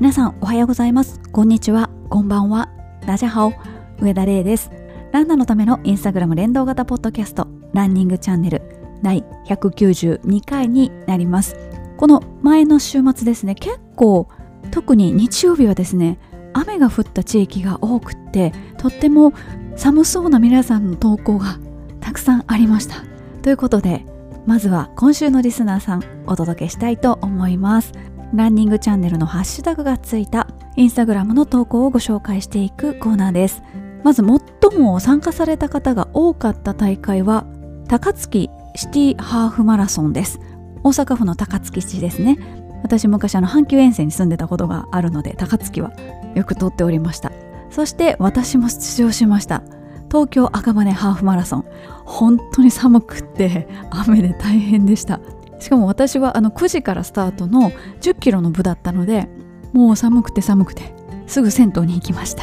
皆さんおはようございます。こんにちは。こんばんは。ラジャハオ上田玲です。ランナーのためのインスタグラム連動型ポッドキャストランニングチャンネル第192回になります。この前の週末ですね結構特に日曜日はですね雨が降った地域が多くってとっても寒そうな皆さんの投稿がたくさんありました。ということでまずは今週のリスナーさんお届けしたいと思います。ランニングチャンネルのハッシュタグがついたインスタグラムの投稿をご紹介していくコーナーです。まず最も参加された方が多かった大会は高槻シティハーフマラソンです。大阪府の高槻市ですね。私昔あの阪急沿線に住んでたことがあるので高槻はよく通っておりました。そして私も出場しました。東京赤羽ハーフマラソン。本当に寒くって雨で大変でした。しかも私はあの9時からスタートの10キロの部だったのでもう寒くて寒くてすぐ銭湯に行きました。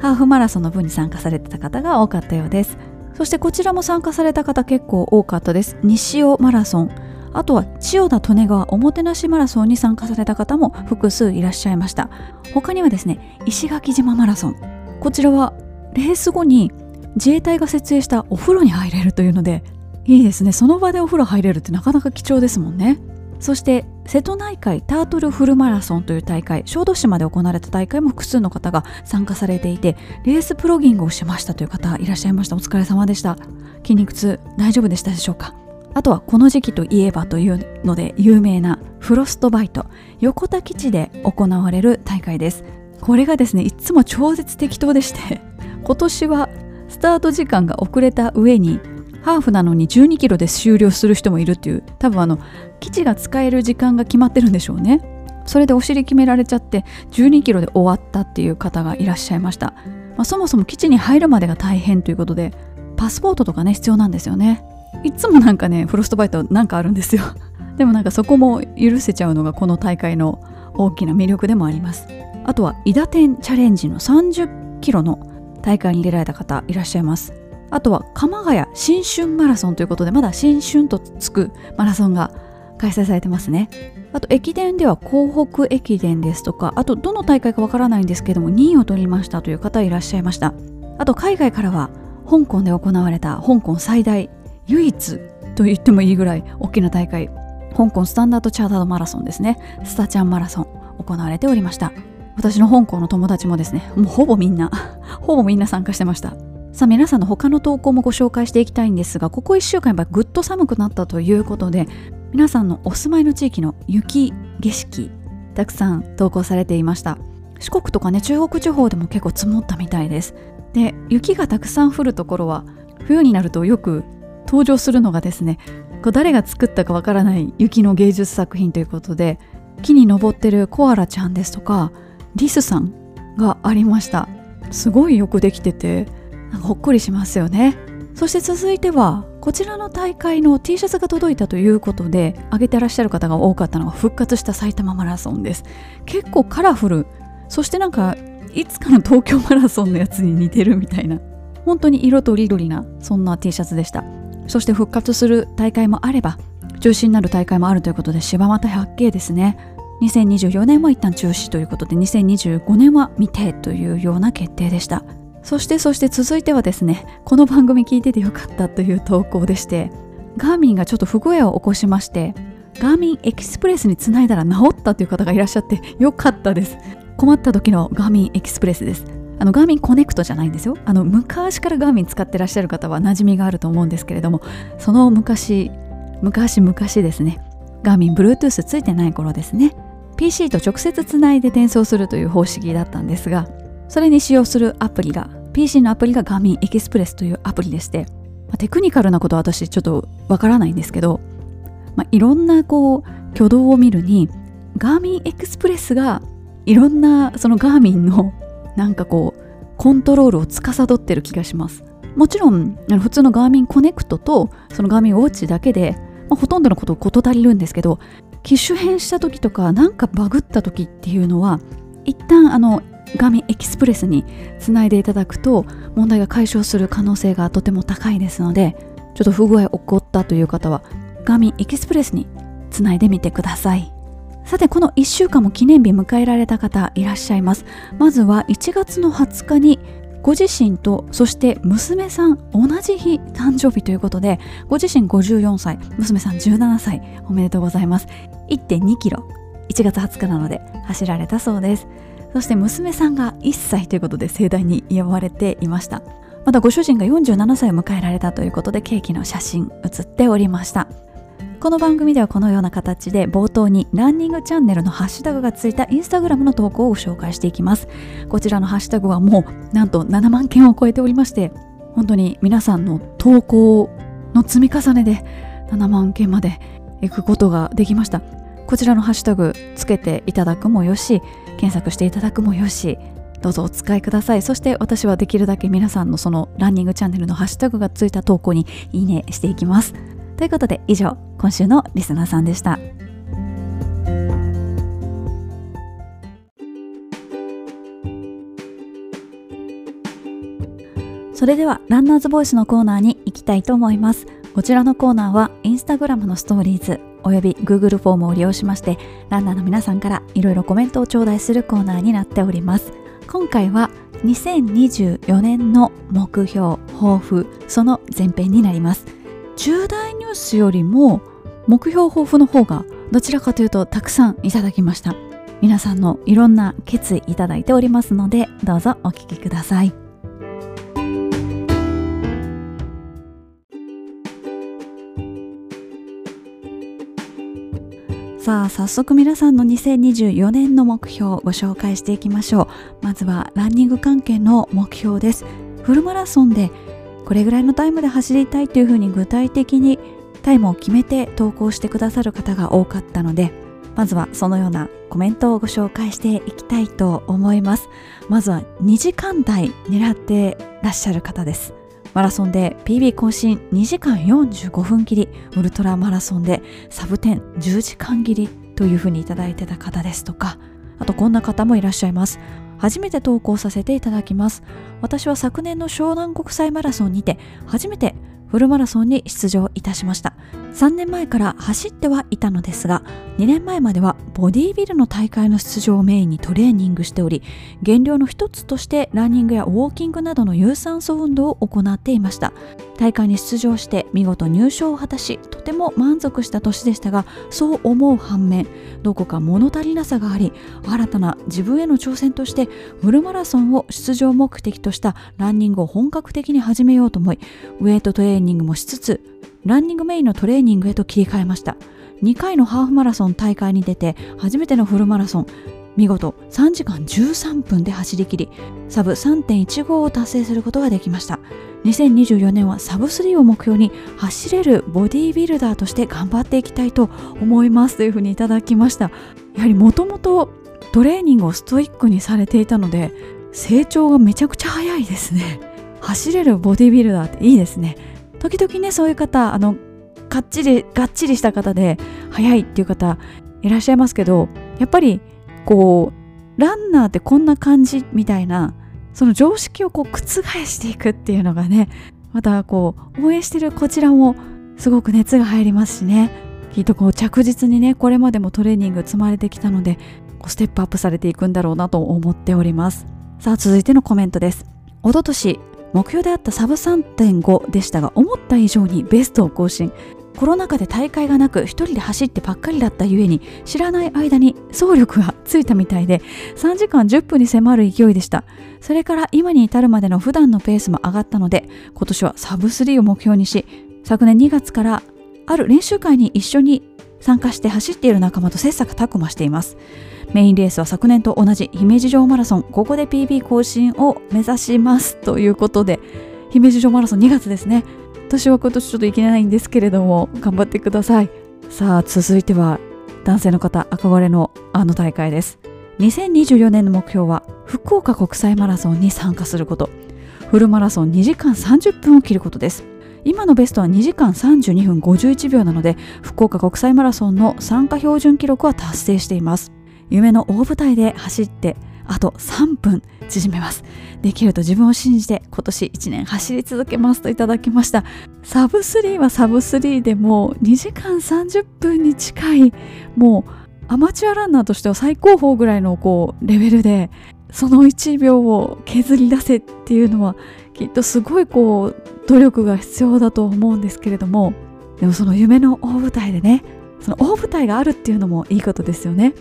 ハーフマラソンの部に参加されてた方が多かったようです。そしてこちらも参加された方結構多かったです。西尾マラソン。あとは千代田利根川おもてなしマラソンに参加された方も複数いらっしゃいました。他にはですね石垣島マラソン。こちらはレース後に自衛隊が設営したお風呂に入れるというのでいいですね。その場でお風呂入れるってなかなか貴重ですもんね。そして瀬戸内海タートルフルマラソンという大会小豆島で行われた大会も複数の方が参加されていてレースプロギングをしましたという方いらっしゃいました。お疲れ様でした。筋肉痛大丈夫でしたでしょうか？あとはこの時期といえばというので有名なフロストバイト横田基地で行われる大会です。これがですねいつも超絶適当でして今年はスタート時間が遅れた上にハーフなのに12キロで終了する人もいるっていう。多分あの基地が使える時間が決まってるんでしょうね。それでお尻決められちゃって12キロで終わったっていう方がいらっしゃいました、まあ、そもそも基地に入るまでが大変ということでパスポートとかね必要なんですよね。いつもなんかねフロストバイトなんかあるんですよ。でもなんかそこも許せちゃうのがこの大会の大きな魅力でもあります。あとは伊田天チャレンジの30キロの大会に出られた方いらっしゃいます。あとは鎌ヶ谷新春マラソンということでまだ新春とつくマラソンが開催されてますね。あと駅伝では港北駅伝ですとかあとどの大会かわからないんですけども2位を取りましたという方いらっしゃいました。あと海外からは香港で行われた香港最大唯一と言ってもいいぐらい大きな大会香港スタンダードチャータードマラソンですね。スタチャンマラソン行われておりました。私の香港の友達もですねもうほぼみんな ほぼみんな参加してました。さあ皆さんの他の投稿もご紹介していきたいんですがここ1週間やっぱぐっと寒くなったということで皆さんのお住まいの地域の雪景色たくさん投稿されていました。四国とかね中国地方でも結構積もったみたいです。で雪がたくさん降るところは冬になるとよく登場するのがですねこ誰が作ったかわからない雪の芸術作品ということで木に登ってるコアラちゃんですとかリスさんがありました。すごいよくできててほっこりしますよね。そして続いてはこちらの大会の T シャツが届いたということで挙げてらっしゃる方が多かったのが復活した埼玉マラソンです。結構カラフル。そしてなんかいつかの東京マラソンのやつに似てるみたいな。本当に色とりどりなそんな T シャツでした。そして復活する大会もあれば中止になる大会もあるということで柴又百景ですね。2024年は一旦中止ということで2025年は未定というような決定でした。そしてそして続いてはですねこの番組聞いててよかったという投稿でしてガーミンがちょっと不具合を起こしましてガーミンエキスプレスにつないだら治ったという方がいらっしゃってよかったです。困った時のガーミンエキスプレスです。あのガーミンコネクトじゃないんですよ。あの昔からガーミン使ってらっしゃる方は馴染みがあると思うんですけれどもその昔昔昔ですね。ガーミン Bluetooth ついてない頃ですね。PC と直接つないで転送するという方式だったんですがそれに使用するアプリが PC のアプリがガーミンエキスプレスというアプリでして、まあ、テクニカルなことは私ちょっとわからないんですけど、まあ、いろんなこう挙動を見るにガーミンエクスプレスがいろんなそのガーミンのなんかこうコントロールを司ってる気がします。もちろん普通のガーミンコネクトとそのガーミンウォッチだけで、まあ、ほとんどのことを事足りるんですけど機種変した時とかなんかバグった時っていうのは一旦あのガミエキスプレスにつないでいただくと問題が解消する可能性がとても高いですのでちょっと不具合起こったという方はガミエキスプレスにつないでみてください。さてこの1週間も記念日迎えられた方いらっしゃいます。まずは1月の20日にご自身とそして娘さん同じ日誕生日ということでご自身54歳娘さん17歳おめでとうございます。1.2キロ。1月20日なので走られたそうです。そして娘さんが1歳ということで盛大に祝われていました。またご主人が47歳を迎えられたということでケーキの写真写っておりました。この番組ではこのような形で冒頭にランニングチャンネルのハッシュタグがついたインスタグラムの投稿を紹介していきます。こちらのハッシュタグはもうなんと7万件を超えておりまして本当に皆さんの投稿の積み重ねで7万件まで行くことができました。こちらのハッシュタグつけていただくもよし検索していただくもよしどうぞお使いください。そして私はできるだけ皆さんのそのランニングチャンネルのハッシュタグがついた投稿にいいねしていきます。ということで以上今週のリスナーさんでした。それではランナーズボイスのコーナーに行きたいと思います。こちらのコーナーはインスタグラムのストーリーズ。および Google フォームを利用しましてランナーの皆さんからいろいろコメントを頂戴するコーナーになっております。今回は2024年の目標抱負その前編になります。重大ニュースよりも目標抱負の方がどちらかというとたくさんいただきました。皆さんのいろんな決意いただいておりますのでどうぞお聞きください。さあ早速皆さんの2024年の目標をご紹介していきましょう。まずはランニング関係の目標です。フルマラソンでこれぐらいのタイムで走りたいというふうに具体的にタイムを決めて投稿してくださる方が多かったのでまずはそのようなコメントをご紹介していきたいと思います。まずは2時間台狙ってらっしゃる方です。マラソンで PB 更新2時間45分切りウルトラマラソンでサブ10 10時間切りというふうにいただいてた方ですとかあとこんな方もいらっしゃいます。初めて投稿させていただきます。私は昨年の湘南国際マラソンにて初めてフルマラソンに出場いたしました。3年前から走ってはいたのですが2年前まではボディービルの大会の出場をメインにトレーニングしており減量の一つとしてランニングやウォーキングなどの有酸素運動を行っていました。大会に出場して見事入賞を果たしとても満足した年でしたがそう思う反面どこか物足りなさがあり新たな自分への挑戦としてフルマラソンを出場目的としたランニングを本格的に始めようと思いウェイトトレーニングもしつつランニングメインのトレーニングへと切り替えました。2回のハーフマラソン大会に出て初めてのフルマラソン。見事3時間13分で走り切りサブ3.15を達成することができました。2024年はサブ3を目標に走れるボディービルダーとして頑張っていきたいと思いますというふうにいただきました。やはりもともとトレーニングをストイックにされていたので成長がめちゃくちゃ早いですね。走れるボディービルダーっていいですね。時々ねそういう方あのがっちりがっちりした方で速いっていう方いらっしゃいますけどやっぱりこうランナーってこんな感じみたいなその常識をこう覆していくっていうのがねまたこう応援してるこちらもすごく熱が入りますしね。きっとこう着実にねこれまでもトレーニング積まれてきたのでこうステップアップされていくんだろうなと思っております。さあ続いてのコメントです。おととし目標であったサブ3.5でしたが思った以上にベストを更新。コロナ禍で大会がなく一人で走ってばっかりだったゆえに知らない間に走力がついたみたいで3時間10分に迫る勢いでした。それから今に至るまでの普段のペースも上がったので今年はサブ3を目標にし昨年2月からある練習会に一緒に参加して走っている仲間と切磋琢磨しています。メインレースは昨年と同じ姫路城マラソン。ここで PB 更新を目指しますということで姫路城マラソン2月ですね。私は今年ちょっといけないんですけれども頑張ってください。さあ続いては男性の方憧れのあの大会です。2024年の目標は福岡国際マラソンに参加すること。フルマラソン2時間30分を切ることです。今のベストは2時間32分51秒なので福岡国際マラソンの参加標準記録は達成しています。夢の大舞台で走ってあと3分縮めます。できると自分を信じて今年1年走り続けますといただきました。サブ3はサブ3でも2時間30分に近いもうアマチュアランナーとしては最高峰ぐらいのこうレベルでその1秒を削り出せっていうのはきっとすごいこう努力が必要だと思うんですけれどもでもその夢の大舞台でねその大舞台があるっていうのもいいことですよね。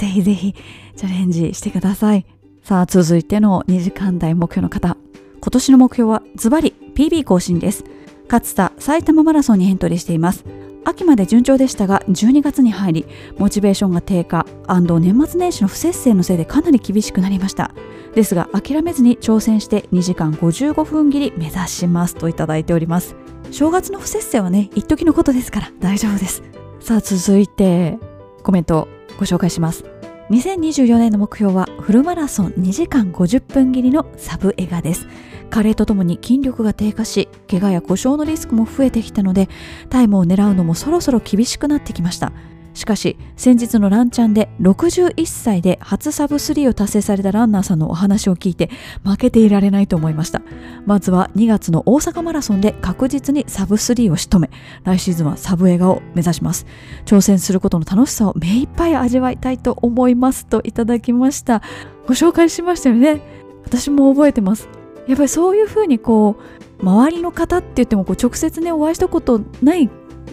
ぜひぜひチャレンジしてください。さあ続いての2時間台目標の方。今年の目標はズバリ PB 更新です。勝田埼玉マラソンにエントリーしています。秋まで順調でしたが12月に入りモチベーションが低下年末年始の不節制のせいでかなり厳しくなりました。ですが諦めずに挑戦して2時間55分切り目指します。といただいております。正月の不節制はね一時のことですから大丈夫です。さあ続いてコメント。ご紹介します。2024年の目標はフルマラソン2時間50分切りのサブエガです。加齢とともに筋力が低下し怪我や故障のリスクも増えてきたのでタイムを狙うのもそろそろ厳しくなってきました。しかし先日のランチャンで61歳で初サブ3を達成されたランナーさんのお話を聞いて負けていられないと思いました。まずは2月の大阪マラソンで確実にサブ3を仕留め来シーズンはサブ映画を目指します。挑戦することの楽しさを目いっぱい味わいたいと思いますといただきました。ご紹介しましたよね。私も覚えてます。やっぱりそういうふうにこう周りの方って言ってもこう直接ねお会いしたことない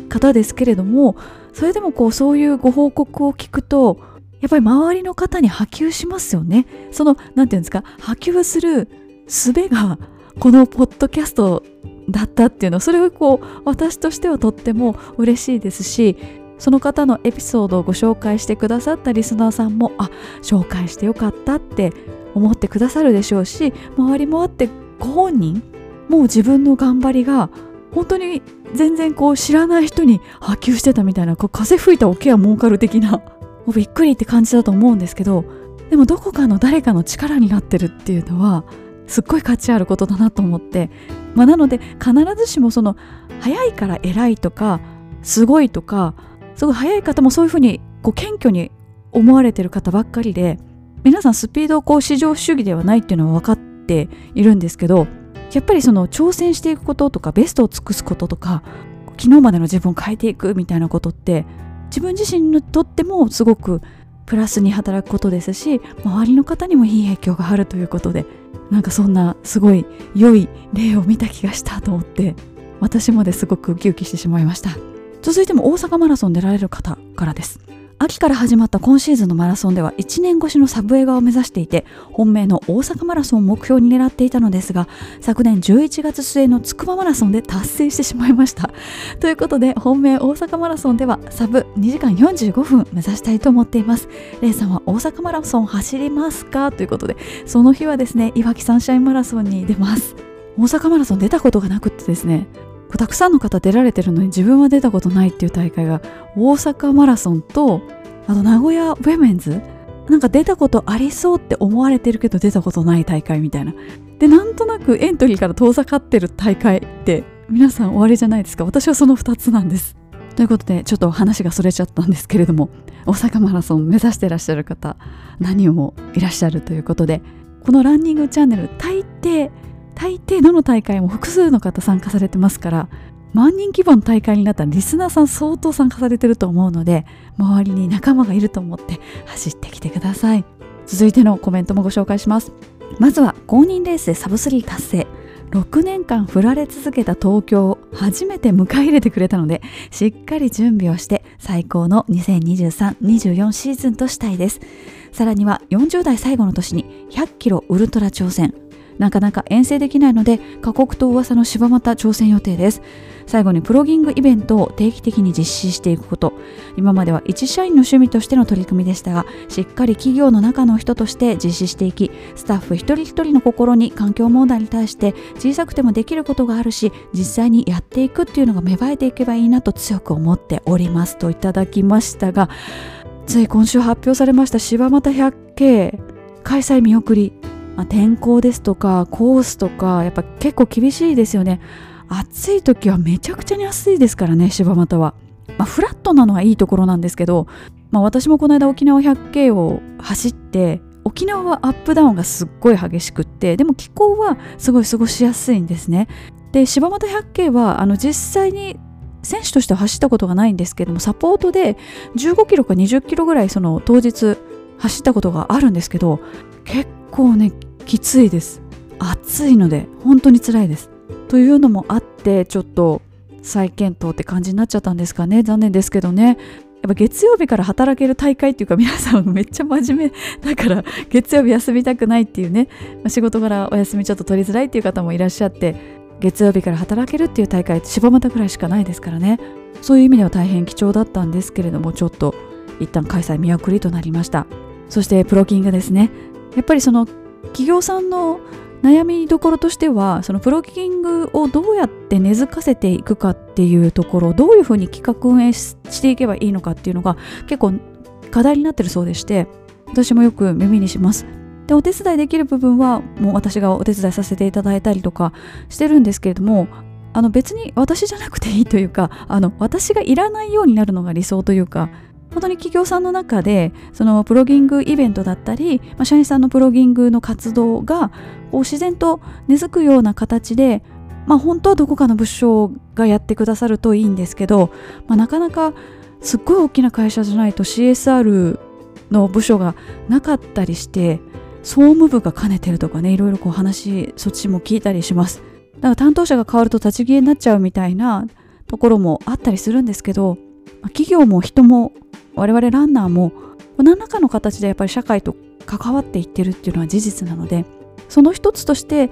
方ですけれどもそれでもこうそういうご報告を聞くとやっぱり周りの方に波及しますよね。その何て言うんですか波及する術がこのポッドキャストだったっていうのそれをこう私としてはとっても嬉しいですしその方のエピソードをご紹介してくださったリスナーさんもあ紹介してよかったって思ってくださるでしょうし周りもあってご本人もう自分の頑張りが本当に全然こう知らない人に波及してたみたいなこう風吹いた桶は儲かる的な もうびっくりって感じだと思うんですけどでもどこかの誰かの力になってるっていうのはすっごい価値あることだなと思って、まあ、なので必ずしもその早いから偉いとかすごいとかすごい早い方もそういうふうにこう謙虚に思われてる方ばっかりで皆さんスピードをこう至上主義ではないっていうのは分かっているんですけどやっぱりその挑戦していくこととかベストを尽くすこととか昨日までの自分を変えていくみたいなことって自分自身にとってもすごくプラスに働くことですし周りの方にもいい影響があるということでなんかそんなすごい良い例を見た気がしたと思って私もですごくウキウキしてしまいました。続いても大阪マラソン出られる方からです。秋から始まった今シーズンのマラソンでは1年越しのサブ映画を目指していて本命の大阪マラソンを目標に狙っていたのですが昨年11月末の筑波マラソンで達成してしまいました。ということで本命大阪マラソンではサブ2時間45分目指したいと思っています。レイさんは大阪マラソン走りますか？ということでその日はですねいわきサンシャインマラソンに出ます。大阪マラソン出たことがなくってですねたくさんの方出られてるのに自分は出たことないっていう大会が大阪マラソンとあと名古屋ウェメンズ。なんか出たことありそうって思われてるけど出たことない大会みたいな。でなんとなくエントリーから遠ざかってる大会って皆さん終わりじゃないですか。私はその2つなんです。ということでちょっと話がそれちゃったんですけれども大阪マラソン目指してらっしゃる方何人もいらっしゃるということでこのランニングチャンネル大抵大抵どの大会も複数の方参加されてますから万人規模の大会になったリスナーさん相当参加されてると思うので周りに仲間がいると思って走ってきてください。続いてのコメントもご紹介します。まずは公認レースでサブスリー達成。6年間振られ続けた東京を初めて迎え入れてくれたのでしっかり準備をして最高の2023-24シーズンとしたいです。さらには40代最後の年に100キロウルトラ挑戦。なかなか遠征できないので過酷と噂の柴又挑戦予定です。最後にプロギングイベントを定期的に実施していくこと。今までは一社員の趣味としての取り組みでしたがしっかり企業の中の人として実施していきスタッフ一人一人の心に環境問題に対して小さくてもできることがあるし実際にやっていくっていうのが芽生えていけばいいなと強く思っております。といただきましたがつい今週発表されました柴又百景開催見送り。まあ、天候ですとかコースとかやっぱ結構厳しいですよね。暑い時はめちゃくちゃに暑いですからね柴又は、まあ、フラットなのはいいところなんですけど、まあ、私もこの間沖縄百景を走って沖縄はアップダウンがすっごい激しくってでも気候はすごい過ごしやすいんですね。で柴又百景はあの実際に選手としては走ったことがないんですけどもサポートで15キロか20キロぐらいその当日走ったことがあるんですけど結構ねきついです。暑いので本当に辛いです。というのもあってちょっと再検討って感じになっちゃったんですかね。残念ですけどね。やっぱ月曜日から働ける大会っていうか皆さんめっちゃ真面目だから月曜日休みたくないっていうね。仕事からお休みちょっと取りづらいっていう方もいらっしゃって月曜日から働けるっていう大会って柴又くらいしかないですからね。そういう意味では大変貴重だったんですけれどもちょっと一旦開催見送りとなりました。そしてプロキングですねやっぱりその企業さんの悩みどころとしてはそのプロキングをどうやって根付かせていくかっていうところどういうふうに企画運営していけばいいのかっていうのが結構課題になってるそうでして私もよく耳にします。でお手伝いできる部分はもう私がお手伝いさせていただいたりとかしてるんですけれどもあの別に私じゃなくていいというかあの私がいらないようになるのが理想というか本当に企業さんの中でそのプロギングイベントだったり、まあ、社員さんのプロギングの活動がこう自然と根付くような形で、まあ、本当はどこかの部署がやってくださるといいんですけど、まあ、なかなかすっごい大きな会社じゃないと CSR の部署がなかったりして総務部が兼ねてるとかねいろいろこう話そっちも聞いたりします。だから担当者が変わると立ち消えになっちゃうみたいなところもあったりするんですけど企業も人も我々ランナーも何らかの形でやっぱり社会と関わっていってるっていうのは事実なのでその一つとして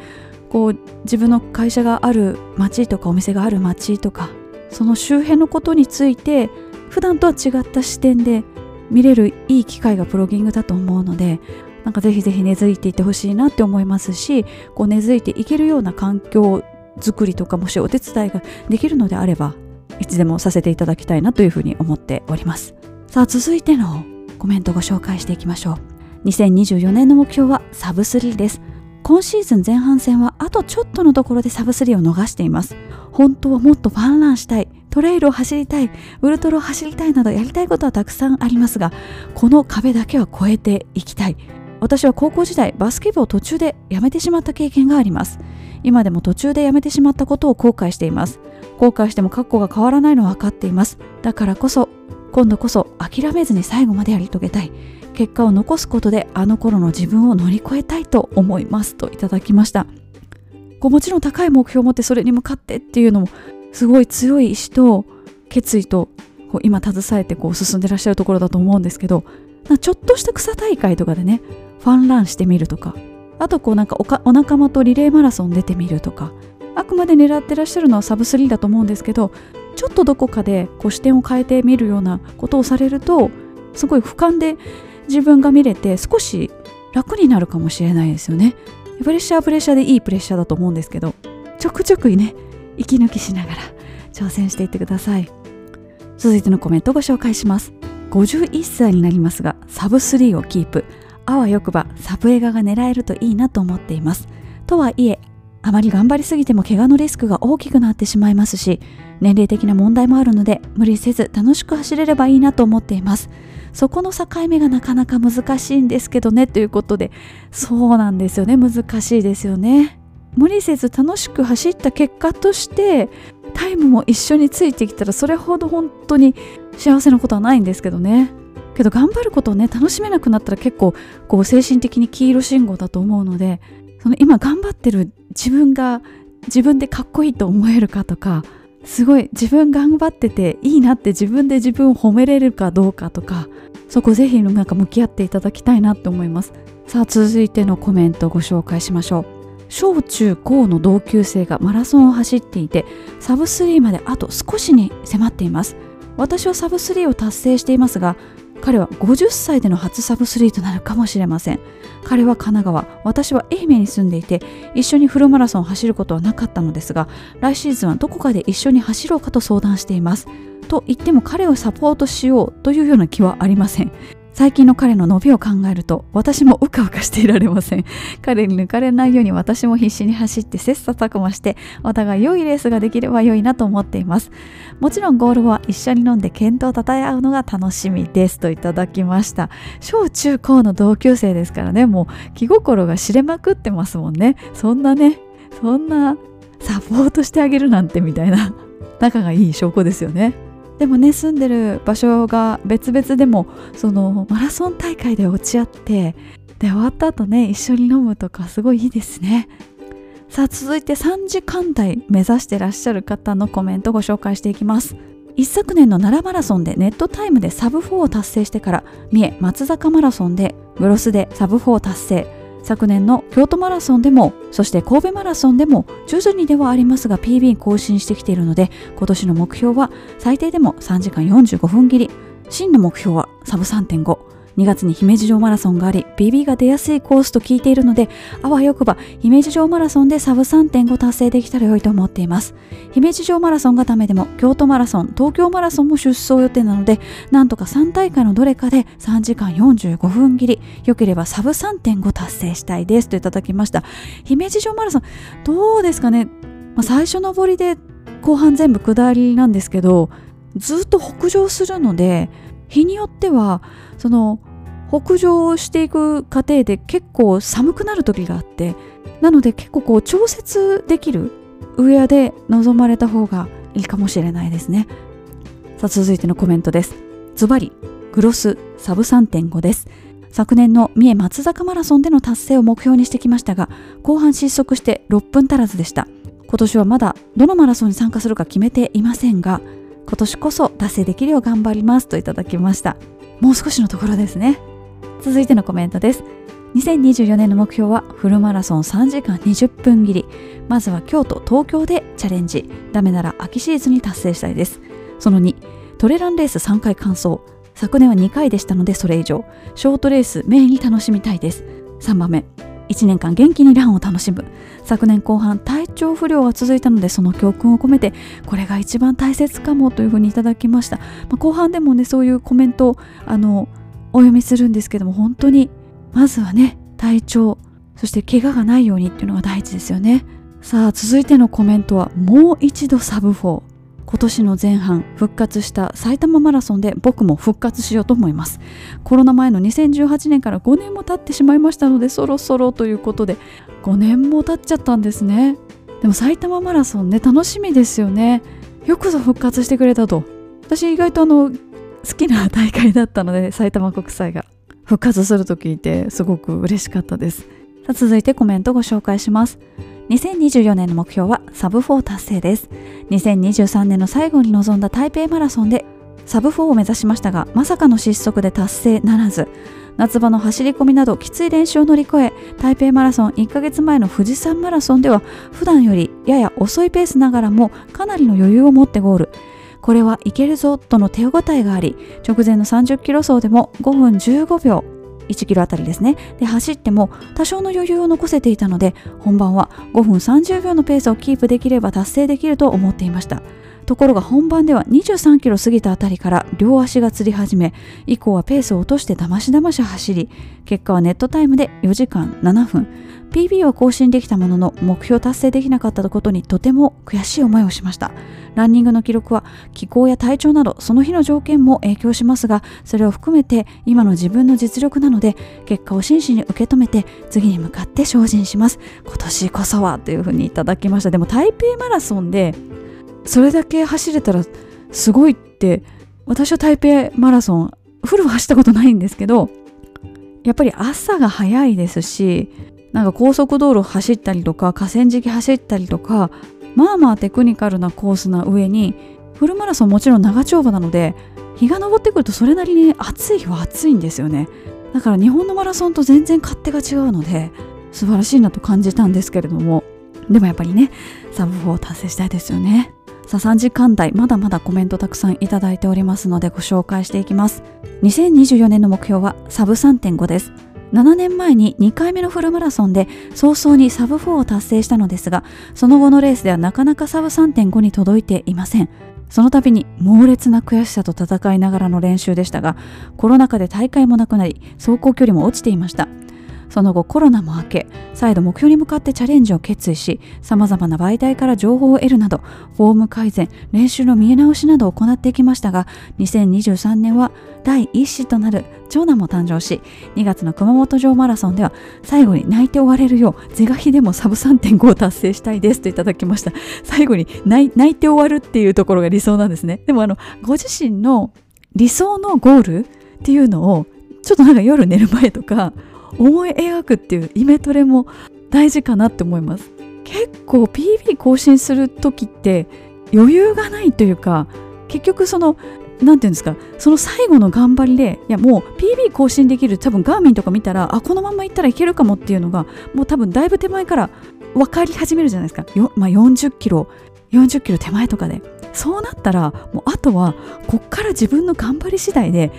こう自分の会社がある町とかお店がある町とかその周辺のことについて普段とは違った視点で見れるいい機会がプロギングだと思うのでなんかぜひぜひ根付いていってほしいなって思いますしこう根付いていけるような環境づくりとかもしお手伝いができるのであればいつでもさせていただきたいなというふうに思っております。さあ続いてのコメントご紹介していきましょう。2024年の目標はサブ3です。今シーズン前半戦はあとちょっとのところでサブ3を逃しています。本当はもっとファンランしたい。トレイルを走りたい。ウルトラを走りたいなどやりたいことはたくさんありますがこの壁だけは越えていきたい。私は高校時代バスケ部を途中でやめてしまった経験があります。今でも途中でやめてしまったことを後悔しています。後悔しても格好が変わらないのは分かっています。だからこそ今度こそ諦めずに最後までやり遂げたい。結果を残すことであの頃の自分を乗り越えたいと思います。といただきました。こうもちろん高い目標を持ってそれに向かってっていうのもすごい強い意志と決意とこう今携えてこう進んでらっしゃるところだと思うんですけどちょっとした草大会とかでねファンランしてみるとかあとこうなんかお仲間とリレーマラソン出てみるとかあくまで狙ってらっしゃるのはサブ3だと思うんですけどちょっとどこかでこう視点を変えてみるようなことをされるとすごい俯瞰で自分が見れて少し楽になるかもしれないですよね。プレッシャープレッシャーでいいプレッシャーだと思うんですけどちょくちょくね息抜きしながら挑戦していってください。続いてのコメントをご紹介します。51歳になりますがサブ3をキープ。あわよくばサブ映画が狙えるといいなと思っています。とはいえあまり頑張りすぎても怪我のリスクが大きくなってしまいますし年齢的な問題もあるので無理せず楽しく走れればいいなと思っています。そこの境目がなかなか難しいんですけどねということでそうなんですよね。難しいですよね。無理せず楽しく走った結果としてタイムも一緒についてきたらそれほど本当に幸せなことはないんですけどね。けど頑張ることをね楽しめなくなったら結構こう精神的に黄色信号だと思うのでその今頑張ってる自分が自分でかっこいいと思えるかとかすごい自分頑張ってていいなって自分で自分を褒めれるかどうかとかそこぜひなんか向き合っていただきたいなって思います。さあ続いてのコメントをご紹介しましょう。小中高の同級生がマラソンを走っていてサブ3まであと少しに迫っています。私はサブ3を達成していますが彼は50歳での初サブスリーとなるかもしれません。彼は神奈川。私は愛媛に住んでいて一緒にフルマラソンを走ることはなかったのですが来シーズンはどこかで一緒に走ろうかと相談しています。と言っても彼をサポートしようというような気はありません。最近の彼の伸びを考えると私もうかうかしていられません。彼に抜かれないように私も必死に走って切磋琢磨してお互い良いレースができれば良いなと思っています。もちろんゴール後は一緒に飲んで健闘をたたえ合うのが楽しみです。といただきました。小中高の同級生ですからね。もう気心が知れまくってますもんね。そんなねそんなサポートしてあげるなんてみたいな。仲がいい証拠ですよね。でもね住んでる場所が別々でもそのマラソン大会で落ち合ってで終わった後ね一緒に飲むとかすごいいいですね。さあ続いて3時間台目指してらっしゃる方のコメントご紹介していきます。一昨年の奈良マラソンでネットタイムでサブ4を達成してから三重松坂マラソンでグロスでサブ4を達成。昨年の京都マラソンでもそして神戸マラソンでも徐々にではありますが PB 更新してきているので今年の目標は最低でも3時間45分切り。真の目標はサブ3.5 2月に姫路城マラソンがあり BB が出やすいコースと聞いているのであわよくば姫路城マラソンでサブ3.5達成できたら良いと思っています。姫路城マラソンがためでも京都マラソン東京マラソンも出走予定なのでなんとか3大会のどれかで3時間45分切り良ければサブ3.5達成したいですといただきました。姫路城マラソンどうですかね、まあ、最初上りで後半全部下りなんですけどずっと北上するので日によってはその北上していく過程で結構寒くなる時があってなので結構こう調節できるウェアで臨まれた方がいいかもしれないですね。さあ続いてのコメントです。ズバリグロスサブ3.5です。昨年の三重松坂マラソンでの達成を目標にしてきましたが後半失速して6分足らずでした。今年はまだどのマラソンに参加するか決めていませんが今年こそ達成できるよう頑張りますといただきました。もう少しのところですね。続いてのコメントです。2024年の目標はフルマラソン3時間20分切り。まずは京都東京でチャレンジ。ダメなら秋シーズンに達成したいです。その2トレランレース3回完走昨年は2回でしたのでそれ以上。ショートレースメインに楽しみたいです。3番目。1年間元気にランを楽しむ。昨年後半体調不良が続いたのでその教訓を込めてこれが一番大切かもというふうにいただきました、まあ、後半でもねそういうコメントをあのお読みするんですけども本当にまずはね体調そして怪我がないようにっていうのが大事ですよね。さあ続いてのコメントはもう一度サブ4今年の前半復活した埼玉マラソンで僕も復活しようと思います。コロナ前の2018年から5年も経ってしまいましたのでそろそろということで5年も経っちゃったんですね。でも埼玉マラソンね楽しみですよね。よくぞ復活してくれたと。私意外とあの好きな大会だったので埼玉国際が。復活すると聞いてすごく嬉しかったです。さあ続いてコメントご紹介します。2024年の目標はサブ4達成です。2023年の最後に臨んだ台北マラソンでサブ4を目指しましたがまさかの失速で達成ならず。夏場の走り込みなどきつい練習を乗り越え台北マラソン1ヶ月前の富士山マラソンでは普段よりやや遅いペースながらもかなりの余裕を持ってゴール。これはいけるぞとの手応えがあり直前の30キロ走でも5分15秒。1キロあたりですね。で走っても多少の余裕を残せていたので本番は5分30秒のペースをキープできれば達成できると思っていました。ところが本番では23キロ過ぎたあたりから両足がつり始め以降はペースを落としてだましだまし走り結果はネットタイムで4時間7分。PB は更新できたものの目標達成できなかったことにとても悔しい思いをしました。ランニングの記録は気候や体調などその日の条件も影響しますがそれを含めて今の自分の実力なので結果を真摯に受け止めて次に向かって精進します。今年こそはというふうにいただきました。でも台北マラソンでそれだけ走れたらすごいって私は台北マラソンフルは走ったことないんですけどやっぱり朝が早いですしなんか高速道路走ったりとか河川敷走ったりとかまあまあテクニカルなコースな上にフルマラソンもちろん長丁場なので日が昇ってくるとそれなりに暑い日は暑いんですよね。だから日本のマラソンと全然勝手が違うので素晴らしいなと感じたんですけれども。でもやっぱりねサブ4を達成したいですよね。さあ3時間台まだまだコメントたくさんいただいておりますのでご紹介していきます。2024年の目標はサブ3.5です。7年前に2回目のフルマラソンで早々にサブ4を達成したのですがその後のレースではなかなかサブ3.5に届いていません。その度に猛烈な悔しさと戦いながらの練習でしたがコロナ禍で大会もなくなり走行距離も落ちていました。その後コロナも明け再度目標に向かってチャレンジを決意しさまざまな媒体から情報を得るなどフォーム改善練習の見え直しなどを行っていきましたが2023年は第一子となる長男も誕生し2月の熊本城マラソンでは最後に泣いて終われるよう是が非でもサブ3.5を達成したいですといただきました。最後に泣いて終わるっていうところが理想なんですね。でもあのご自身の理想のゴールっていうのをちょっとなんか夜寝る前とか思い描くっていうイメトレも大事かなって思います。結構 PB 更新する時って余裕がないというか結局その何て言うんですかその最後の頑張りでいやもう PB 更新できる多分ガーミンとか見たらあこのままいったらいけるかもっていうのがもう多分だいぶ手前から分かり始めるじゃないですか、まあ、40キロ40キロ手前とかで。そうなったらもうあとはこっから自分の頑張り次第で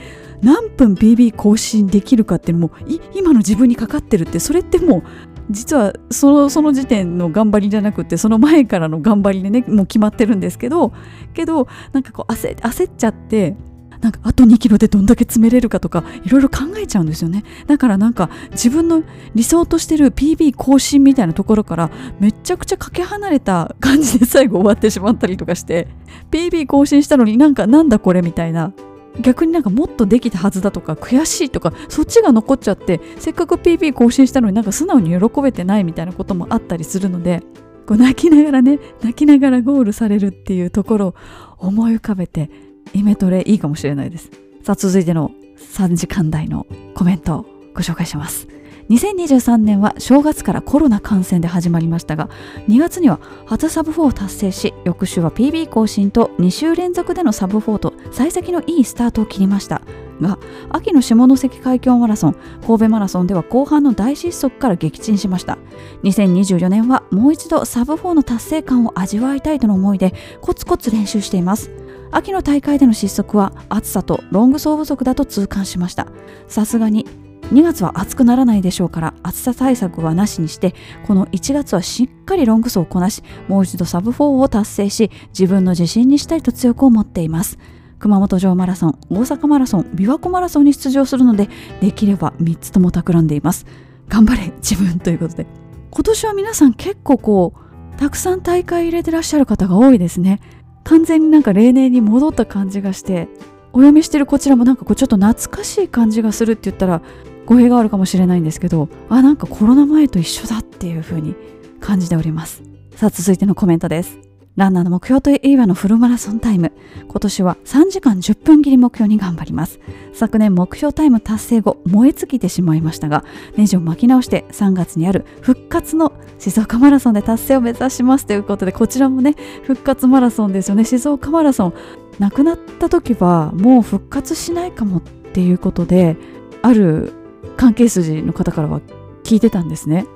何分 PB 更新できるかっていうのも今の自分にかかってるってそれってもう実はそのその時点の頑張りじゃなくてその前からの頑張りでねもう決まってるんですけどけどなんかこう焦焦っちゃってなんかあと2キロでどんだけ詰めれるかとかいろいろ考えちゃうんですよね。だからなんか自分の理想としてる PB 更新みたいなところからめちゃくちゃかけ離れた感じで最後終わってしまったりとかして PB 更新したのになんかなんだこれみたいな逆になんかもっとできたはずだとか悔しいとかそっちが残っちゃってせっかく PB 更新したのになんか素直に喜べてないみたいなこともあったりするのでこう泣きながらね泣きながらゴールされるっていうところを思い浮かべてイメトレいいかもしれないです。さあ続いての3時間台のコメントをご紹介します。2023年は正月からコロナ感染で始まりましたが2月には初サブ4を達成し翌週は PB 更新と2週連続でのサブ4と幸先のいいスタートを切りました。が秋の下関海峡マラソン神戸マラソンでは後半の大失速から撃沈しました。2024年はもう一度サブ4の達成感を味わいたいとの思いでコツコツ練習しています。秋の大会での失速は暑さとロング走不足だと痛感しました。さすがに2月は暑くならないでしょうから暑さ対策はなしにしてこの1月はしっかりロング走をこなしもう一度サブ4を達成し自分の自信にしたいと強く思っています。熊本城マラソン大阪マラソン琵琶湖マラソンに出場するのでできれば3つとも企んでいます。頑張れ自分ということで。今年は皆さん結構こうたくさん大会入れてらっしゃる方が多いですね。完全になんか例年に戻った感じがしてお読みしてるこちらもなんかこうちょっと懐かしい感じがするって言ったら語弊があるかもしれないんですけどあなんかコロナ前と一緒だっていう風に感じております。さあ続いてのコメントです。ランナーの目標といえばのフルマラソンタイム。今年は3時間10分切り目標に頑張ります。昨年目標タイム達成後燃え尽きてしまいましたがネジを巻き直して3月にある復活の静岡マラソンで達成を目指しますということでこちらもね復活マラソンですよね。静岡マラソン亡くなった時はもう復活しないかもっていうことである関係筋の方からは聞いてたんですね。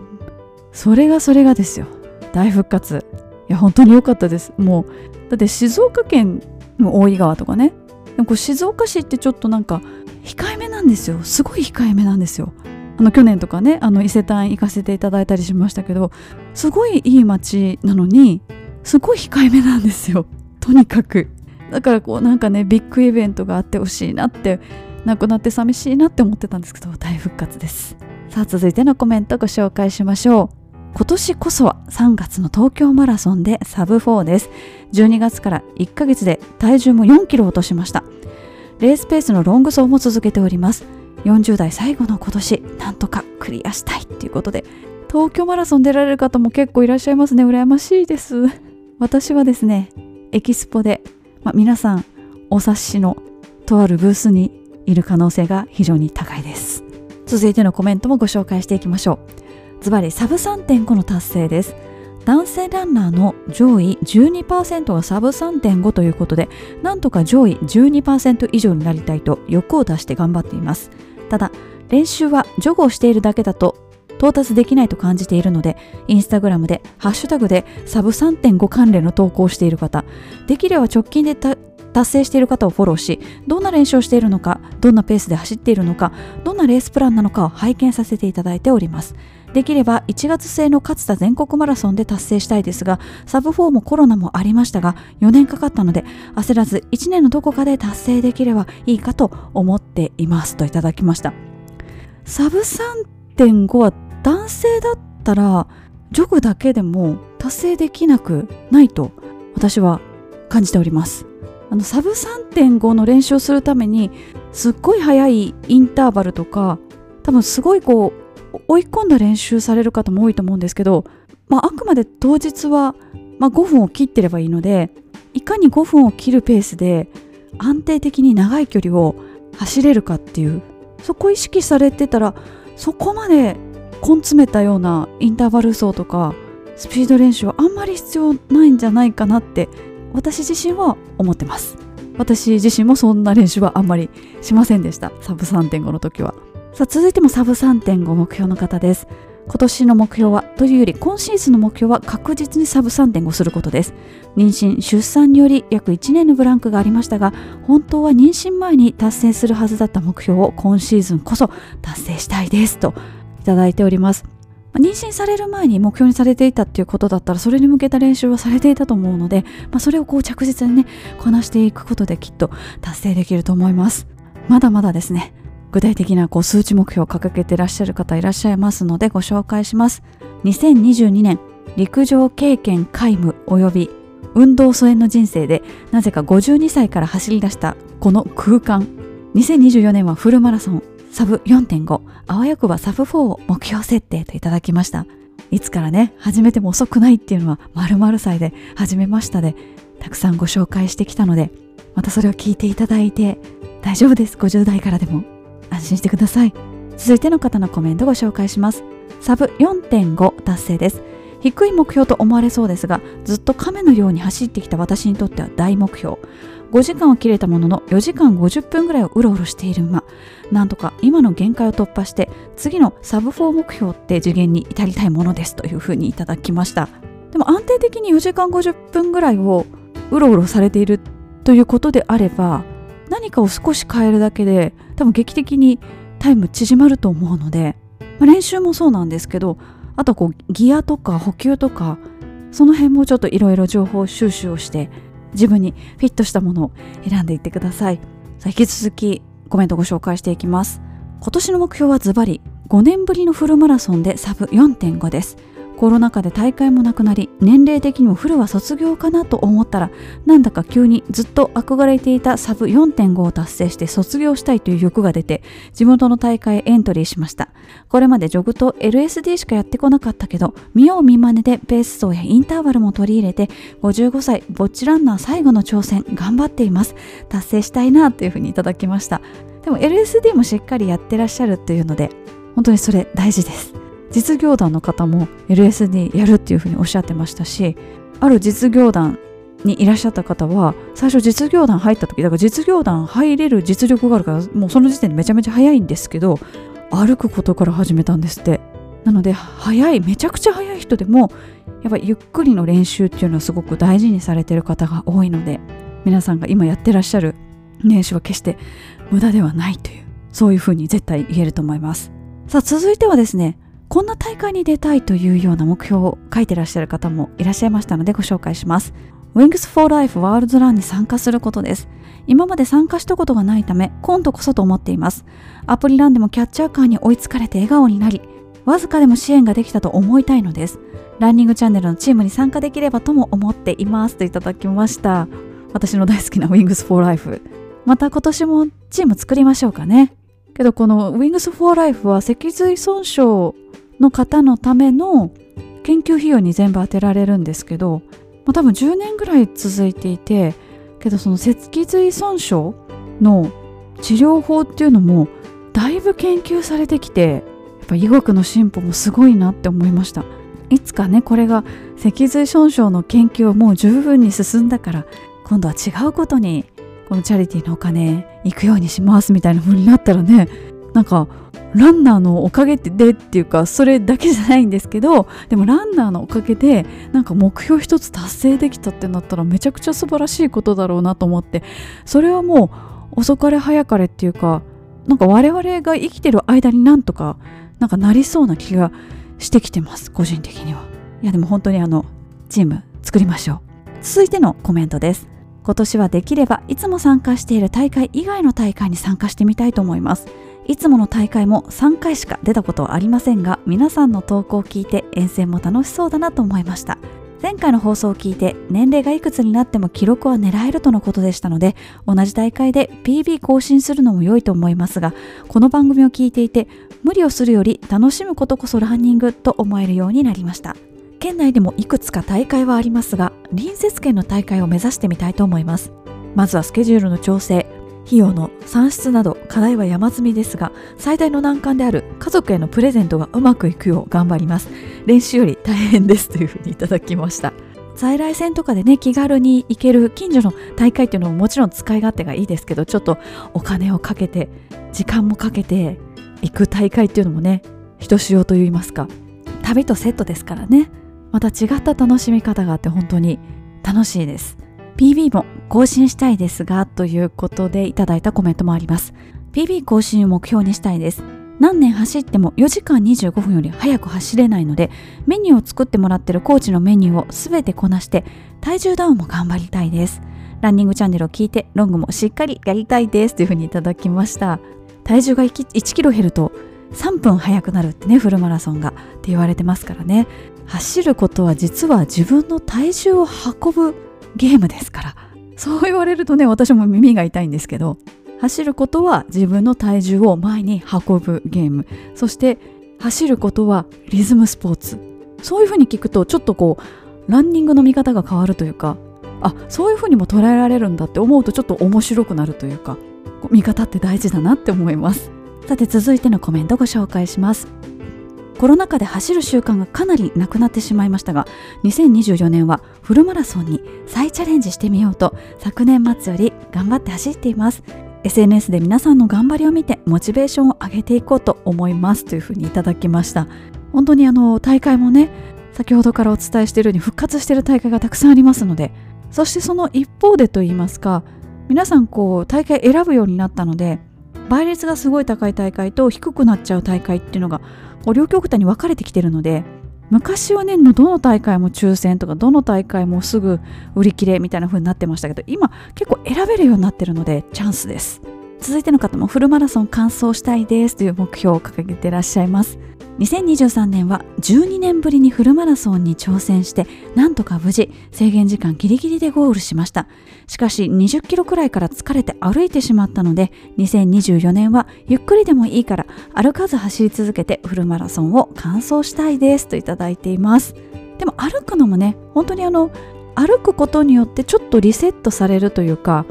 それがそれがですよ。大復活。いや本当に良かったです。もうだって静岡県の大井川とかね。でもこう静岡市ってちょっとなんか控えめなんですよ。すごい控えめなんですよ。あの去年とかねあの伊勢丹行かせていただいたりしましたけどすごいいい街なのにすごい控えめなんですよ。とにかく。だからこうなんかねビッグイベントがあってほしいなって亡くなって寂しいなって思ってたんですけど大復活です。さあ続いてのコメントご紹介しましょう。今年こそは3月の東京マラソンでサブ4です。12月から1ヶ月で体重も4キロ落としました。レースペースのロング走も続けております。40代最後の今年なんとかクリアしたいっていうことで東京マラソン出られる方も結構いらっしゃいますね。羨ましいです。私はですねエキスポで、まあ、皆さんお察しのとあるブースにいる可能性が非常に高いです。続いてのコメントもご紹介していきましょう。ズバリサブ3.5の達成です。男性ランナーの上位12%がサブ3.5ということでなんとか上位12%以上になりたいと欲を出して頑張っています。ただ練習はジョグをしているだけだと到達できないと感じているのでインスタグラムでハッシュタグでサブ3.5関連の投稿をしている方できれば直近で達成している方をフォローしどんな練習をしているのかどんなペースで走っているのかどんなレースプランなのかを拝見させていただいております。できれば1月末の勝田全国マラソンで達成したいですがサブ4もコロナもありましたが4年かかったので焦らず1年のどこかで達成できればいいかと思っています。といただきました。サブ3.5 3.5は男性だったらジョグだけでも達成できなくないと私は感じております。あのサブ3.5の練習をするためにすっごい速いインターバルとか多分すごいこう追い込んだ練習される方も多いと思うんですけど、まあ、あくまで当日は、まあ、5分を切ってればいいのでいかに5分を切るペースで安定的に長い距離を走れるかっていうそこ意識されてたらそこまで根詰めたようなインターバル走とかスピード練習はあんまり必要ないんじゃないかなって私自身は思ってます。私自身もそんな練習はあんまりしませんでした。サブ3.5の時は。さあ続いてもサブ3.5目標の方です。今年の目標はというより今シーズンの目標は確実にサブ3.5することです。妊娠出産により約1年のブランクがありましたが本当は妊娠前に達成するはずだった目標を今シーズンこそ達成したいですといただいております。妊娠される前に目標にされていたっていうことだったらそれに向けた練習はされていたと思うので、まあ、それをこう着実にねこなしていくことできっと達成できると思います。まだまだですね。具体的なこう数値目標を掲げていらっしゃる方いらっしゃいますのでご紹介します。2022年陸上経験皆無及び運動疎遠の人生でなぜか52歳から走り出したこの空間。2024年はフルマラソン。サブ4.5あわよくばサブ4を目標設定といただきました。いつからね始めても遅くないっていうのは〇〇歳で始めましたでたくさんご紹介してきたのでまたそれを聞いていただいて大丈夫です。50代からでも。安心してください。続いての方のコメントご紹介します。サブ4.5達成です。低い目標と思われそうですがずっと亀のように走ってきた私にとっては大目標。5時間は切れたものの4時間50分ぐらいをうろうろしている馬。なんとか今の限界を突破して次のサブ4目標って次元に至りたいものです。というふうにいただきました。でも安定的に4時間50分ぐらいをうろうろされているということであれば何かを少し変えるだけで多分劇的にタイム縮まると思うので、まあ、練習もそうなんですけどあとこうギアとか補給とかその辺もちょっといろいろ情報収集をして自分にフィットしたものを選んでいってください。さあ引き続きコメントご紹介していきます。今年の目標はズバリ5年ぶりのフルマラソンでサブ4.5です。コロナ禍で大会もなくなり年齢的にもフルは卒業かなと思ったらなんだか急にずっと憧れていたサブ4.5を達成して卒業したいという欲が出て地元の大会エントリーしました。これまでジョグと LSD しかやってこなかったけど見よう見まねでペース走やインターバルも取り入れて55歳ぼっちランナー最後の挑戦頑張っています。達成したいなというふうにいただきました。でも LSD もしっかりやってらっしゃるっていうので本当にそれ大事です。実業団の方も LSD やるっていうふうにおっしゃってましたしある実業団にいらっしゃった方は最初実業団入った時だから実業団入れる実力があるからもうその時点でめちゃめちゃ早いんですけど歩くことから始めたんですって。なので早いめちゃくちゃ早い人でもやっぱりゆっくりの練習っていうのはすごく大事にされてる方が多いので皆さんが今やってらっしゃる練習は決して無駄ではないというそういうふうに絶対言えると思います。さあ続いてはですねこんな大会に出たいというような目標を書いてらっしゃる方もいらっしゃいましたのでご紹介します。Wings for Life ワールドランに参加することです。今まで参加したことがないため、今度こそと思っています。アプリランでもキャッチャーカーに追いつかれて笑顔になり、わずかでも支援ができたと思いたいのです。ランニングチャンネルのチームに参加できればとも思っていますといただきました。私の大好きな Wings for Life。また今年もチーム作りましょうかね。けどこの Wings for Life は脊髄損傷の方のための研究費用に全部当てられるんですけど、まあ、多分10年ぐらい続いていてけどその脊髄損傷の治療法っていうのもだいぶ研究されてきてやっぱ医学の進歩もすごいなって思いました。いつかねこれが脊髄損傷の研究はもう十分に進んだから今度は違うことにこのチャリティーのお金行くようにしますみたいな風になったらねなんかランナーのおかげでっていうかそれだけじゃないんですけどでもランナーのおかげでなんか目標一つ達成できたってなったらめちゃくちゃ素晴らしいことだろうなと思ってそれはもう遅かれ早かれっていうかなんか我々が生きてる間になんとかなんかなりそうな気がしてきてます個人的には。いやでも本当にあのチーム作りましょう。続いてのコメントです。今年はできればいつも参加している大会以外の大会に参加してみたいと思います。いつもの大会も3回しか出たことはありませんが皆さんの投稿を聞いて遠征も楽しそうだなと思いました。前回の放送を聞いて年齢がいくつになっても記録は狙えるとのことでしたので同じ大会で PB 更新するのも良いと思いますがこの番組を聞いていて無理をするより楽しむことこそランニングと思えるようになりました。県内でもいくつか大会はありますが隣接県の大会を目指してみたいと思います。まずはスケジュールの調整。費用の算出など課題は山積みですが最大の難関である家族へのプレゼントがうまくいくよう頑張ります。練習より大変ですというふうにいただきました。在来線とかでね気軽に行ける近所の大会っていうのももちろん使い勝手がいいですけどちょっとお金をかけて時間もかけて行く大会っていうのもねひとしおといいますか旅とセットですからね。また違った楽しみ方があって本当に楽しいです。PB も更新したいですがということでいただいたコメントもあります。PB 更新を目標にしたいです。何年走っても4時間25分より早く走れないのでメニューを作ってもらってるコーチのメニューを全てこなして体重ダウンも頑張りたいです。ランニングチャンネルを聞いてロングもしっかりやりたいですというふうにいただきました。体重が1キロ減ると3分早くなるってねフルマラソンがって言われてますからね。走ることは実は自分の体重を運ぶゲームですから。そう言われるとね私も耳が痛いんですけど走ることは自分の体重を前に運ぶゲーム。そして走ることはリズムスポーツ。そういうふうに聞くとちょっとこうランニングの見方が変わるというかあそういうふうにも捉えられるんだって思うとちょっと面白くなるというか見方って大事だなって思います。さて続いてのコメントご紹介します。コロナ禍で走る習慣がかなりなくなってしまいましたが2024年はフルマラソンに再チャレンジしてみようと昨年末より頑張って走っています。SNS で皆さんの頑張りを見てモチベーションを上げていこうと思いますというふうにいただきました。本当にあの大会もね先ほどからお伝えしているように復活している大会がたくさんありますのでそしてその一方でといいますか皆さんこう大会選ぶようになったので倍率がすごい高い大会と低くなっちゃう大会っていうのが両極端に分かれてきてるので昔はねどの大会も抽選とかどの大会もすぐ売り切れみたいな風になってましたけど今結構選べるようになってるのでチャンスです。続いての方もフルマラソン完走したいですという目標を掲げてらっしゃいます。2023年は12年ぶりにフルマラソンに挑戦してなんとか無事制限時間ギリギリでゴールしました。しかし20キロくらいから疲れて歩いてしまったので2024年はゆっくりでもいいから歩かず走り続けてフルマラソンを完走したいですといただいています。でも歩くのもね本当にあの歩くことによってちょっとリセットされるというか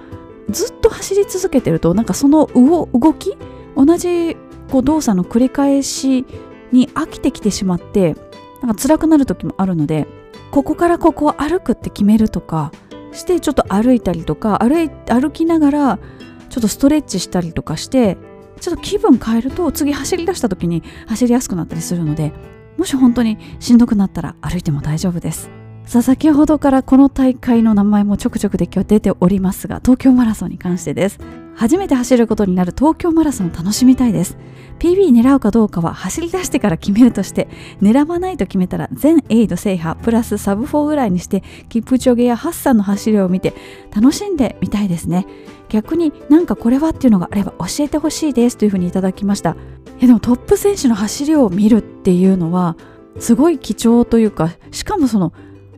ずっと走り続けてるとなんかその動き同じこう動作の繰り返しに飽きてきてしまってなんか辛くなる時もあるのでここからここを歩くって決めるとかしてちょっと歩いたりとか歩い歩きながらちょっとストレッチしたりとかしてちょっと気分変えると次走り出した時に走りやすくなったりするのでもし本当にしんどくなったら歩いても大丈夫です。さあ先ほどからこの大会の名前もちょくちょくで今日出ておりますが東京マラソンに関してです。初めて走ることになる東京マラソンを楽しみたいです。PB 狙うかどうかは走り出してから決めるとして狙わないと決めたら全エイド制覇プラスサブ4ぐらいにしてキップチョゲやハッサンの走りを見て楽しんでみたいですね。逆になんかこれはっていうのがあれば教えてほしいですというふうにいただきました。いやでもトップ選手の走りを見るっていうのはすごい貴重というかしかもその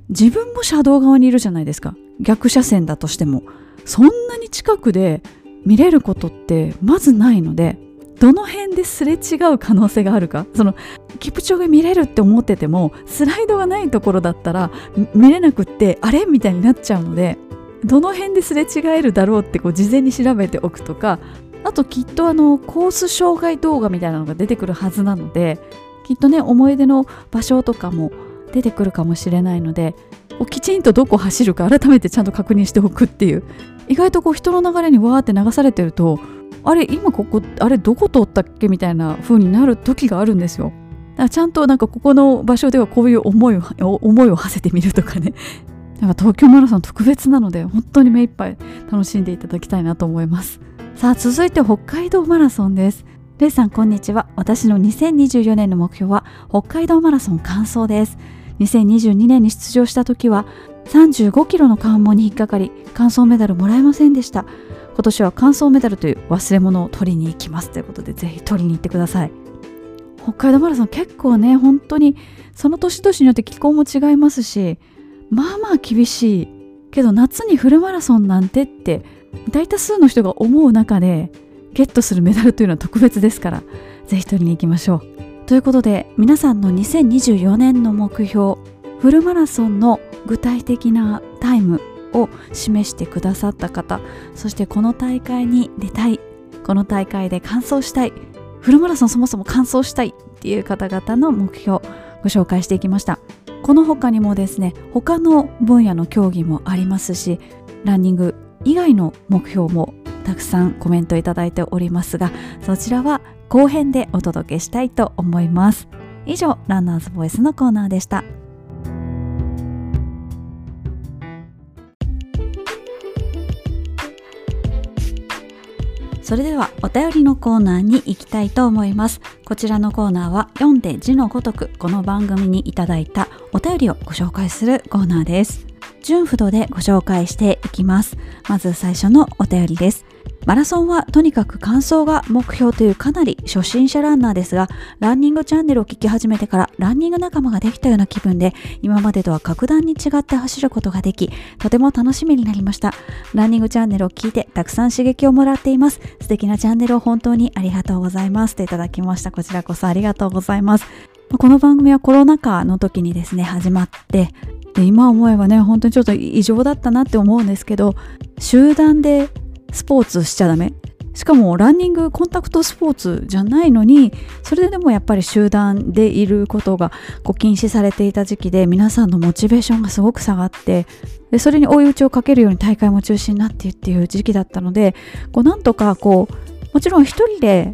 自分も車道側にいるじゃないですか。逆車線だとしても。そんなに近くで見れることってまずないのでどの辺ですれ違う可能性があるか？そのキプチョゲ見れるって思っててもスライドがないところだったら見れなくってあれ？みたいになっちゃうのでどの辺ですれ違えるだろうってこう事前に調べておくとかあときっとあのコース障害動画みたいなのが出てくるはずなのできっとね思い出の場所とかも出てくるかもしれないのできちんとどこ走るか改めてちゃんと確認しておくっていう。意外とこう人の流れにわーって流されてるとあれ今ここあれどこ通ったっけみたいな風になる時があるんですよ。だからちゃんとなんかここの場所ではこういう思いを思いを馳せてみるとかね。なんか東京マラソン特別なので本当に目いっぱい楽しんでいただきたいなと思います。さあ続いて北海道マラソンです。レイさんこんにちは。私の2024年の目標は北海道マラソン完走です。2022年に出場した時は35キロの関門に引っかかり完走メダルもらえませんでした。今年は乾燥メダルという忘れ物を取りに行きますということでぜひ取りに行ってください。北海道マラソン結構ね本当にその年々によって気候も違いますしまあまあ厳しいけど夏にフルマラソンなんてって大多数の人が思う中でゲットするメダルというのは特別ですからぜひ取りに行きましょう。ということで皆さんの2024年の目標フルマラソンの具体的なタイムを示してくださった方そしてこの大会に出たいこの大会で完走したいフルマラソンそもそも完走したいっていう方々の目標ご紹介していきました。この他にもですね他の分野の競技もありますしランニング以外の目標もたくさんコメントいただいておりますがそちらは後編でお届けしたいと思います。以上ランナーズボイスのコーナーでした。それではお便りのコーナーに行きたいと思います。こちらのコーナーは読んで字のごとくこの番組にいただいたお便りをご紹介するコーナーです。順不動でご紹介していきます。まず最初のお便りです。マラソンはとにかく完走が目標というかなり初心者ランナーですが、ランニングチャンネルを聞き始めてからランニング仲間ができたような気分で、今までとは格段に違って走ることができ、とても楽しみになりました。ランニングチャンネルを聞いてたくさん刺激をもらっています。素敵なチャンネルを本当にありがとうございます。といただきました。こちらこそありがとうございます。この番組はコロナ禍の時にですね、始まって、今思えばね本当にちょっと異常だったなって思うんですけど集団でスポーツしちゃダメ。しかもランニングコンタクトスポーツじゃないのにそれでもやっぱり集団でいることがこう禁止されていた時期で皆さんのモチベーションがすごく下がってでそれに追い打ちをかけるように大会も中止になってっていう時期だったのでこうなんとかこうもちろん一人で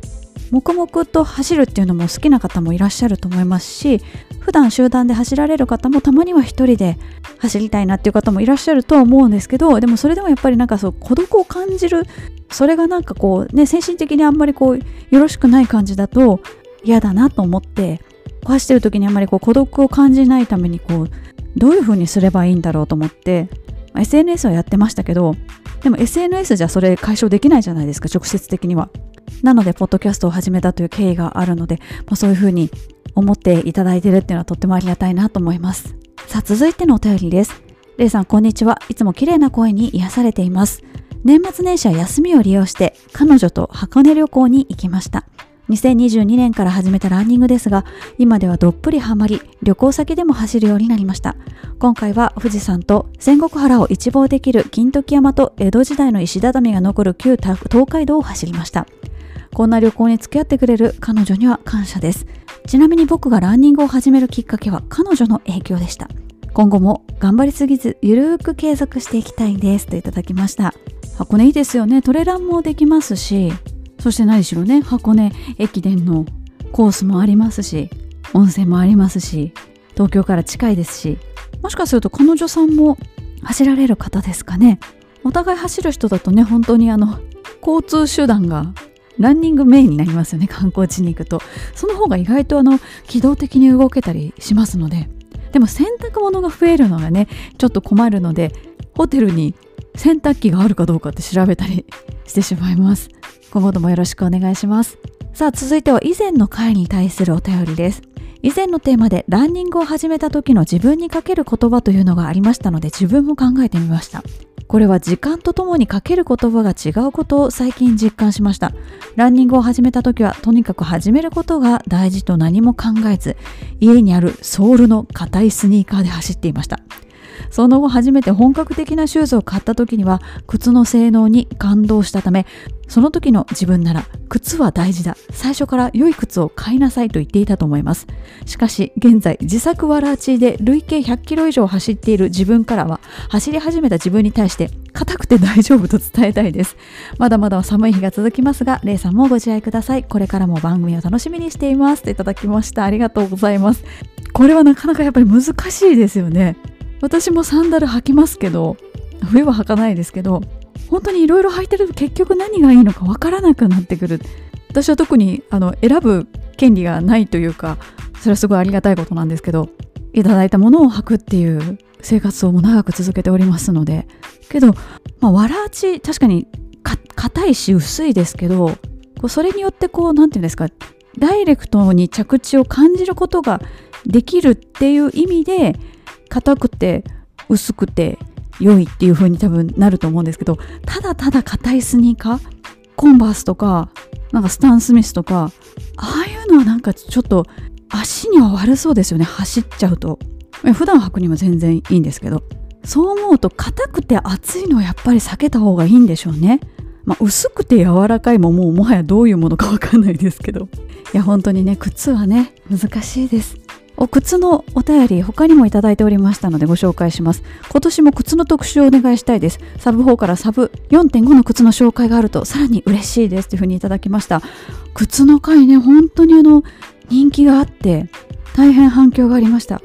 黙々と走るっていうのも好きな方もいらっしゃると思いますし普段集団で走られる方もたまには一人で走りたいなっていう方もいらっしゃるとは思うんですけどでもそれでもやっぱりなんかそう孤独を感じるそれがなんかこうね精神的にあんまりこうよろしくない感じだと嫌だなと思って走ってる時にあんまりこう孤独を感じないためにこうどういう風にすればいいんだろうと思って SNS はやってましたけどでも SNS じゃそれ解消できないじゃないですか直接的にはなのでポッドキャストを始めたという経緯があるので、まあ、そういうふうに思っていただいてるっていうのはとってもありがたいなと思います。さあ、続いてのお便りです。レイさん、こんにちは。いつも綺麗な声に癒されています。年末年始は休みを利用して、彼女と箱根旅行に行きました。2022年から始めたランニングですが、今ではどっぷりハマり、旅行先でも走るようになりました。今回は富士山と仙石原を一望できる金時山と江戸時代の石畳が残る旧東海道を走りました。こんな旅行に付き合ってくれる彼女には感謝です。ちなみに僕がランニングを始めるきっかけは彼女の影響でした。今後も頑張りすぎずゆるーく継続していきたいですといただきました。箱根いいですよね。トレランもできますし、そして何しろね、箱根駅伝のコースもありますし、温泉もありますし、東京から近いですし、もしかすると彼女さんも走られる方ですかね。お互い走る人だとね、本当にあの、交通手段がランニングメインになりますよね。観光地に行くと。その方が意外とあの機動的に動けたりしますので。でも洗濯物が増えるのがねちょっと困るのでホテルに洗濯機があるかどうかって調べたりしてしまいます。今後ともよろしくお願いします。さあ続いては以前の回に対するお便りです。以前のテーマでランニングを始めた時の自分にかける言葉というのがありましたので自分も考えてみました。これは時間とともにかける言葉が違うことを最近実感しました。ランニングを始めた時はとにかく始めることが大事と何も考えず家にあるソールの硬いスニーカーで走っていました。その後初めて本格的なシューズを買った時には靴の性能に感動したためその時の自分なら靴は大事だ。最初から良い靴を買いなさいと言っていたと思います。しかし現在自作ワラーチで累計100キロ以上走っている自分からは走り始めた自分に対して硬くて大丈夫と伝えたいです。まだまだ寒い日が続きますがレイさんもご自愛ください。これからも番組を楽しみにしています。といただきました。ありがとうございます。これはなかなかやっぱり難しいですよね。私もサンダル履きますけど冬は履かないですけど本当にいろいろ履いてると結局何がいいのかわからなくなってくる。私は特にあの選ぶ権利がないというかそれはすごいありがたいことなんですけどいただいたものを履くっていう生活をも長く続けておりますので。けど、まあ、わらあち確かに硬いし薄いですけどそれによってこう何て言うんですかダイレクトに着地を感じることができるっていう意味で硬くて薄くて良いっていう風に多分なると思うんですけどただただ硬いスニーカーコンバースとかなんかスタン・スミスとかああいうのはなんかちょっと足には悪そうですよね。走っちゃうと。普段履くにも全然いいんですけど。そう思うと硬くて厚いのはやっぱり避けた方がいいんでしょうね。まあ、薄くて柔らかいももうもはやどういうものかわかんないですけど。いや本当にね靴はね難しいです。お靴のお便り他にもいただいておりましたのでご紹介します。今年も靴の特集をお願いしたいです。サブ4からサブ4.5の靴の紹介があるとさらに嬉しいですというふうにいただきました。靴の回ね本当にあの人気があって大変反響がありました。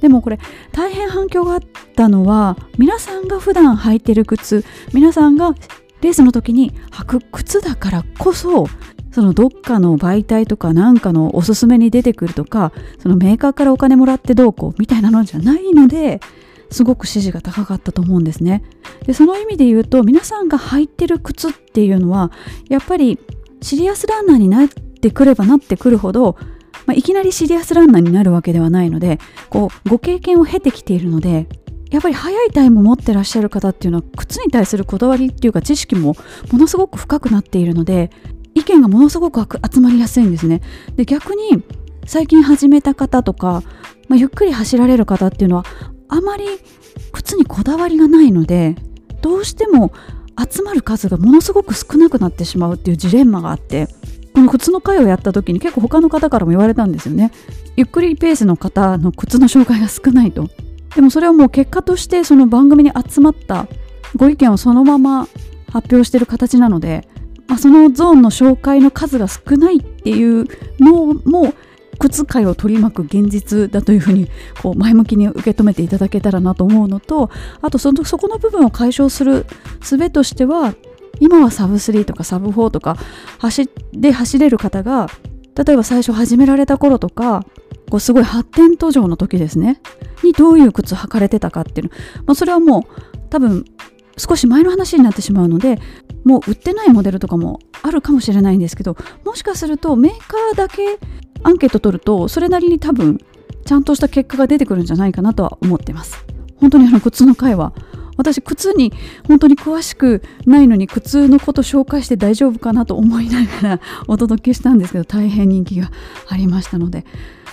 でもこれ大変反響があったのは皆さんが普段履いてる靴皆さんがレースの時に履く靴だからこそそのどっかの媒体とかなんかのおすすめに出てくるとかそのメーカーからお金もらってどうこうみたいなのじゃないのですごく支持が高かったと思うんですね。でその意味で言うと皆さんが履いてる靴っていうのはやっぱりシリアスランナーになってくればなってくるほど、まあ、いきなりシリアスランナーになるわけではないのでこうご経験を経てきているのでやっぱり速いタイム持ってらっしゃる方っていうのは靴に対するこだわりっていうか知識もものすごく深くなっているので意見がものすごく集まりやすいんですね。で逆に最近始めた方とか、まあ、ゆっくり走られる方っていうのはあまり靴にこだわりがないのでどうしても集まる数がものすごく少なくなってしまうっていうジレンマがあってこの靴の会をやった時に結構他の方からも言われたんですよね。ゆっくりペースの方の靴の紹介が少ないと。でもそれはもう結果としてその番組に集まったご意見をそのまま発表してる形なのでまあ、そのゾーンの紹介の数が少ないっていうのも靴界を取り巻く現実だというふうにこう前向きに受け止めていただけたらなと思うのとあとそのそこの部分を解消する術としては今はサブ3とかサブ4とか走で走れる方が例えば最初始められた頃とかこうすごい発展途上の時ですね。にどういう靴履かれてたかっていうの、まあ、それはもう多分少し前の話になってしまうのでもう売ってないモデルとかもあるかもしれないんですけどもしかするとメーカーだけアンケート取るとそれなりに多分ちゃんとした結果が出てくるんじゃないかなとは思ってます。本当にあの靴の回は私靴に本当に詳しくないのに靴のこと紹介して大丈夫かなと思いながらお届けしたんですけど大変人気がありましたので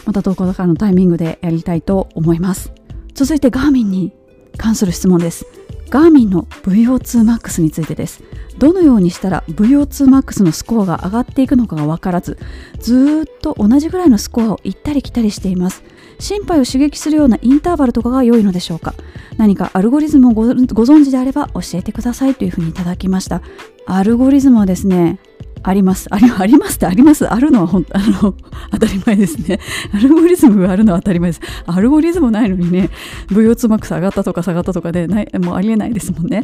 また投稿からのタイミングでやりたいと思います。続いてガーミンに関する質問です。ガーミンの VO2MAX についてです。どのようにしたら VO2MAX のスコアが上がっていくのかが分からずずっと同じぐらいのスコアを行ったり来たりしています。心肺を刺激するようなインターバルとかが良いのでしょうか？何かアルゴリズムをご存知であれば教えてくださいというふうにいただきました。アルゴリズムはですねあります。ありありますってあります？あるのは本当あの当たり前ですね。アルゴリズムがあるのは当たり前です。アルゴリズムないのにね、VO2 マックス上がったとか下がったとかでないもうありえないですもんね。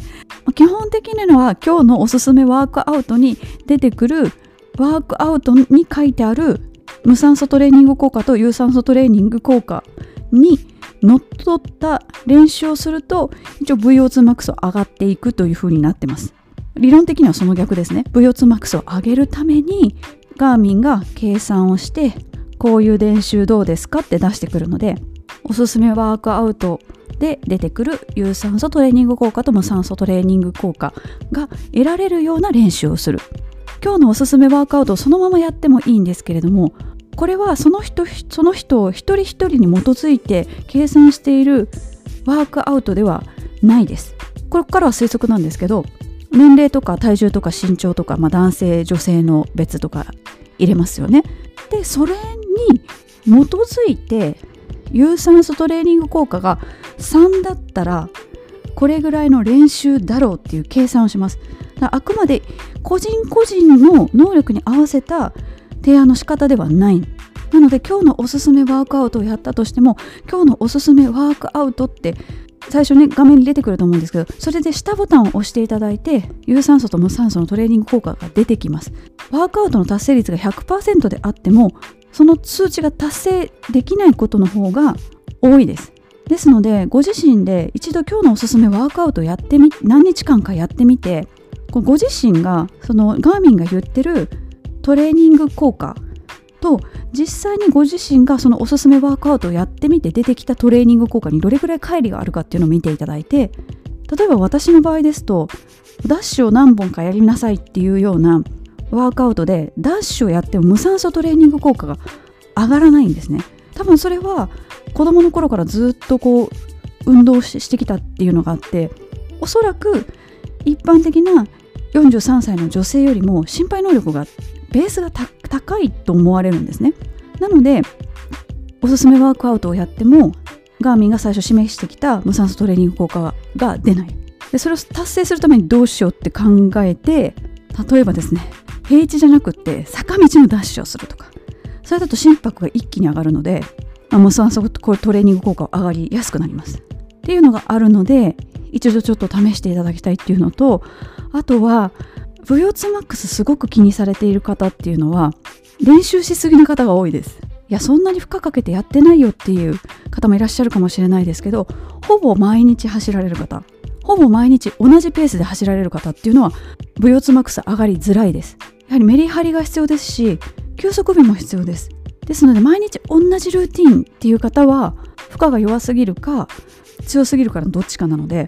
基本的なのは今日のおすすめワークアウトに出てくるワークアウトに書いてある無酸素トレーニング効果と有酸素トレーニング効果にのっとった練習をすると一応 VO2 マックス上がっていくというふうになってます。理論的にはその逆ですね。VO2max を上げるためにガーミンが計算をしてこういう練習どうですかって出してくるのでおすすめワークアウトで出てくる有酸素トレーニング効果と無酸素トレーニング効果が得られるような練習をする。今日のおすすめワークアウトをそのままやってもいいんですけれどもこれはその人その人を一人一人に基づいて計算しているワークアウトではないです。これからは推測なんですけど年齢とか体重とか身長とか、まあ、男性女性の別とか入れますよね。でそれに基づいて有酸素トレーニング効果が3だったらこれぐらいの練習だろうっていう計算をします。あくまで個人個人の能力に合わせた提案の仕方ではないなので今日のおすすめワークアウトをやったとしても今日のおすすめワークアウトって最初ね画面に出てくると思うんですけどそれで下ボタンを押していただいて有酸素と無酸素のトレーニング効果が出てきます。ワークアウトの達成率が100%であってもその数値が達成できないことの方が多いです。ですのでご自身で一度今日のおすすめワークアウトやってみ何日間かやってみてご自身がそのガーミンが言ってるトレーニング効果と実際にご自身がそのおすすめワークアウトをやってみて出てきたトレーニング効果にどれぐらい乖離があるかっていうのを見ていただいて例えば私の場合ですとダッシュを何本かやりなさいっていうようなワークアウトでダッシュをやっても無酸素トレーニング効果が上がらないんですね。多分それは子供の頃からずっとこう運動してきたっていうのがあっておそらく一般的な43歳の女性よりも心肺能力がベースが高いと思われるんですね。なのでおすすめワークアウトをやってもガーミンが最初示してきた無酸素トレーニング効果が出ない。でそれを達成するためにどうしようって考えて例えばですね平地じゃなくて坂道のダッシュをするとか。それだと心拍が一気に上がるので無酸素トレーニング効果が上がりやすくなります。っていうのがあるので一度ちょっと試していただきたいっていうのとあとは VO2MAX すごく気にされている方っていうのは練習しすぎな方が多いです。いやそんなに負荷かけてやってないよっていう方もいらっしゃるかもしれないですけどほぼ毎日走られる方。ほぼ毎日同じペースで走られる方っていうのは VO2MAX 上がりづらいです。やはりメリハリが必要ですし休息日も必要です。ですので毎日同じルーティンっていう方は負荷が弱すぎるか強すぎるからどっちかなので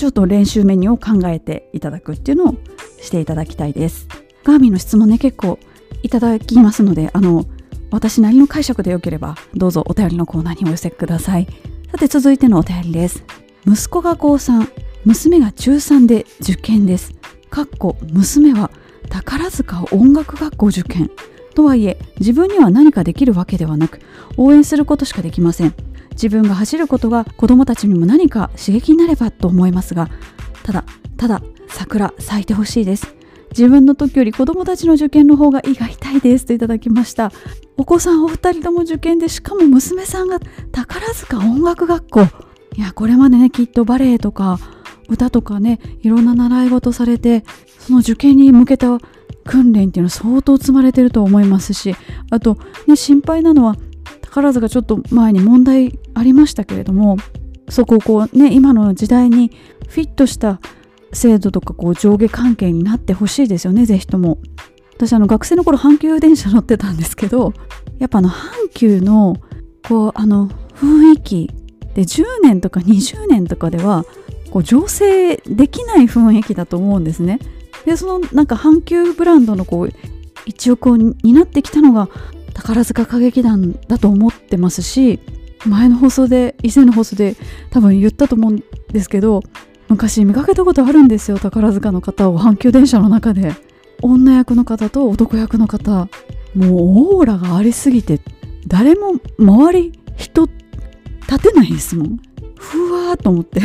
ちょっと練習メニューを考えていただくっていうのをしていただきたいです。ガーミンの質問ね結構いただきますのであの私なりの解釈でよければどうぞお便りのコーナーにお寄せください。さて続いてのお便りです。息子が高3娘が中3で受験です。かっこ娘は宝塚音楽学校受験。とはいえ自分には何かできるわけではなく応援することしかできません。自分が走ることが子供たちにも何か刺激になればと思いますがただただ桜咲いてほしいです。自分の時より子供たちの受験の方が胃が痛いですといただきました。お子さんお二人とも受験でしかも娘さんが宝塚音楽学校。いやこれまでねきっとバレエとか歌とかねいろんな習い事されてその受験に向けた訓練っていうのは相当積まれてると思いますしあとね心配なのは宝塚ちょっと前に問題ありましたけれどもそこをこうね今の時代にフィットした制度とかこう上下関係になってほしいですよね是非とも。私あの学生の頃阪急電車乗ってたんですけどやっぱあの阪急のこうあの雰囲気で10年とか20年とかではこう醸成できない雰囲気だと思うんですね。でそのなんか阪急ブランドのこう一億を担ってきたのが宝塚歌劇団だと思ってますし前の放送で以前の放送で多分言ったと思うんですけど昔見かけたことあるんですよ宝塚の方を阪急電車の中で。女役の方と男役の方。もうオーラがありすぎて誰も周り人立てないですもん。ふわーっと思って。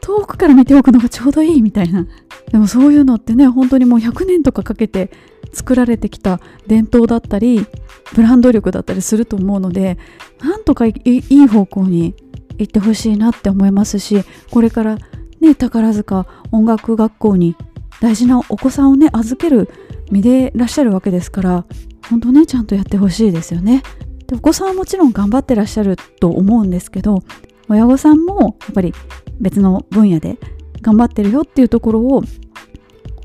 遠くから見ておくのがちょうどいいみたいな。でもそういうのってね本当にもう100年とかかけて作られてきた伝統だったりブランド力だったりすると思うのでなんとかいい方向に行ってほしいなって思いますしこれからね宝塚音楽学校に大事なお子さんをね預ける身でいらっしゃるわけですから本当ねちゃんとやってほしいですよね。でお子さんはもちろん頑張ってらっしゃると思うんですけど親御さんもやっぱり別の分野で頑張ってるよっていうところを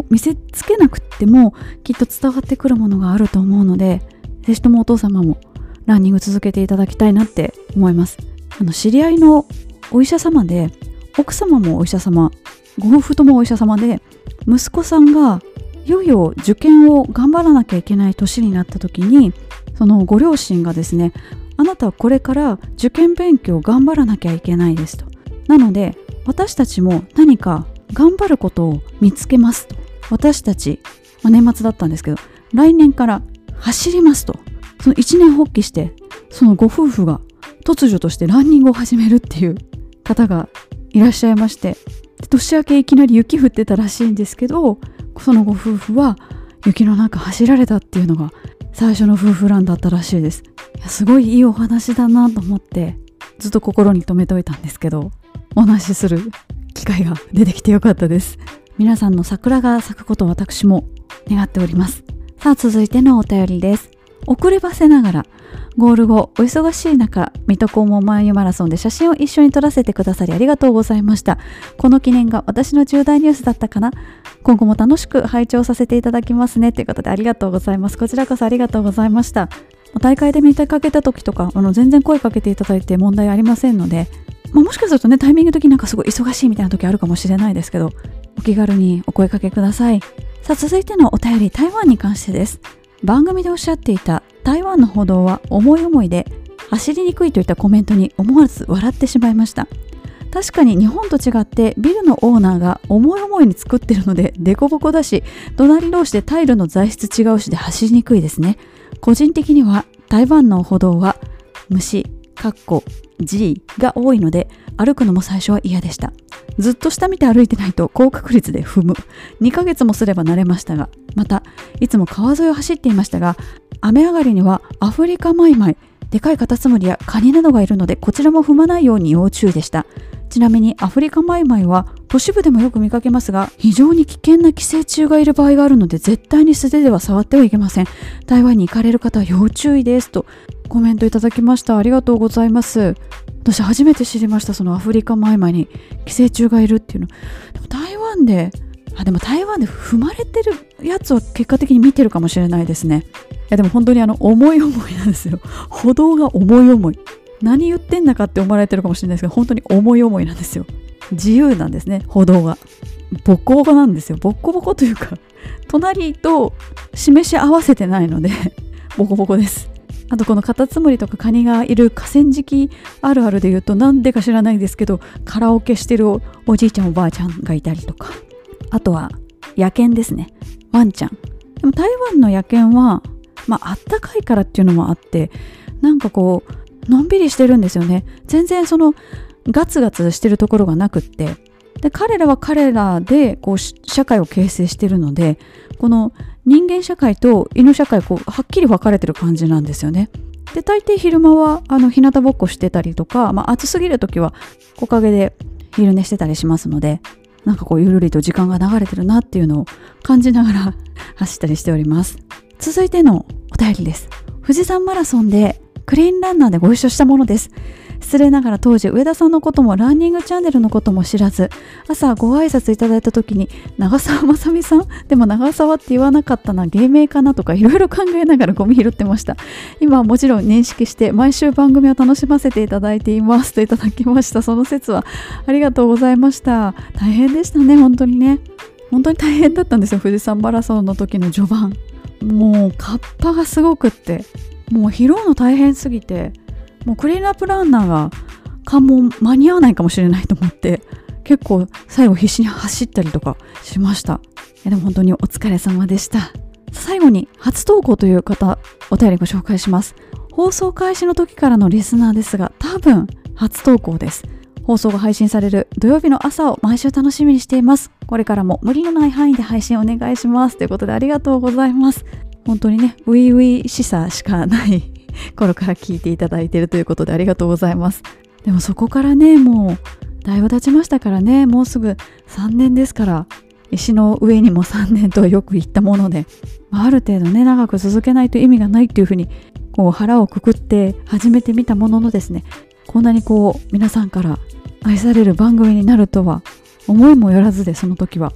見せつけなくってもきっと伝わってくるものがあると思うのでぜひともお父様もランニング続けていただきたいなって思います。あの知り合いのお医者様で奥様もお医者様ご夫婦ともお医者様で息子さんがいよいよ受験を頑張らなきゃいけない年になった時にそのご両親がですねあなたはこれから受験勉強頑張らなきゃいけないですと。なので私たちも何か頑張ることを見つけますと。私たち、まあ、年末だったんですけど来年から走りますと。その一年発起してそのご夫婦が突如としてランニングを始めるっていう方がいらっしゃいまして年明けいきなり雪降ってたらしいんですけどそのご夫婦は雪の中走られたっていうのが最初の夫婦ランだったらしいです。いやすごいいいお話だなと思ってずっと心に留めておいたんですけどお話しする機会が出てきてよかったです。皆さんの桜が咲くことを私も願っております。さあ続いてのお便りです。遅ればせながらゴール後お忙しい中水戸黄門マンユマラソンで写真を一緒に撮らせてくださりありがとうございました。この記念が私の重大ニュースだったかな。今後も楽しく拝聴させていただきますね。ということでありがとうございます。こちらこそありがとうございました。大会で見てかけた時とかあの全然声かけていただいて問題ありませんので、まあ、もしかするとねタイミング的になんかすごい忙しいみたいな時あるかもしれないですけどお気軽にお声かけください。さあ続いてのお便り台湾に関してです。番組でおっしゃっていた台湾の歩道は思い思いで走りにくいといったコメントに思わず笑ってしまいました。確かに日本と違ってビルのオーナーが思い思いに作ってるので凸凹だし隣同士でタイルの材質違うしで走りにくいですね。個人的には台湾の歩道は虫、かっこ G が多いので歩くのも最初は嫌でした。ずっと下見て歩いてないと高確率で踏む。2ヶ月もすれば慣れましたがまたいつも川沿いを走っていましたが雨上がりにはアフリカマイマイでかいカタツムリやカニなどがいるのでこちらも踏まないように要注意でした。ちなみにアフリカマイマイは都市部でもよく見かけますが非常に危険な寄生虫がいる場合があるので絶対に素手では触ってはいけません。台湾に行かれる方は要注意ですとコメントいただきました。ありがとうございます。私初めて知りましたそのアフリカマイマイに寄生虫がいるっていうの。でも台湾であでも台湾で踏まれてるやつは結果的に見てるかもしれないですね。いやでも本当にあの思い思いなんですよ。歩道が思い思い。何言ってんだかって思われてるかもしれないですけど本当に思い思いなんですよ。自由なんですね歩道が。ボッコボコなんですよ。ボッコボコというか隣と示し合わせてないのでボコボコです。あとこのカタツムリとかカニがいる河川敷あるあるで言うとなんでか知らないですけどカラオケしてるおじいちゃんおばあちゃんがいたりとかあとは野犬ですね。ワンちゃん。でも台湾の野犬はまああったかいからっていうのもあってなんかこうのんびりしてるんですよね。全然そのガツガツしてるところがなくって。で彼らは彼らでこう社会を形成してるのでこの人間社会と犬社会こうはっきり分かれてる感じなんですよね。で大抵昼間はあの日向ぼっこしてたりとか、まあ、暑すぎる時は木陰で昼寝してたりしますのでなんかこうゆるりと時間が流れてるなっていうのを感じながら 走ったりしております。続いてのお便りです。富士山マラソンでクリーンランナーでご一緒したものです。失礼ながら当時上田さんのこともランニングチャンネルのことも知らず朝ご挨拶いただいた時に長澤まさみさんでも長澤って言わなかったな芸名かなとかいろいろ考えながらゴミ拾ってました。今はもちろん認識して毎週番組を楽しませていただいていますといただきました。その説はありがとうございました。大変でしたね本当にね。本当に大変だったんですよ。富士山マラソンの時の序盤。もうカッパがすごくって。もう拾うの大変すぎて。もうクリーンアップランナーが関門間に合わないかもしれないと思って結構最後必死に走ったりとかしました。でも本当にお疲れ様でした。最後に初投稿という方お便りご紹介します。放送開始の時からのリスナーですが多分初投稿です。放送が配信される土曜日の朝を毎週楽しみにしています。これからも無理のない範囲で配信お願いします。ということでありがとうございます。本当にねウィウィしさしかない 頃から聞いていただいているということでありがとうございます。でもそこからねもうだいぶ経ちましたからね。もうすぐ3年ですから石の上にも3年とよく言ったもので、まあ、ある程度ね長く続けないと意味がないっていうふうにこう腹をくくって始めてみたもののですねこんなにこう皆さんから愛される番組になるとは思いもよらずでその時は。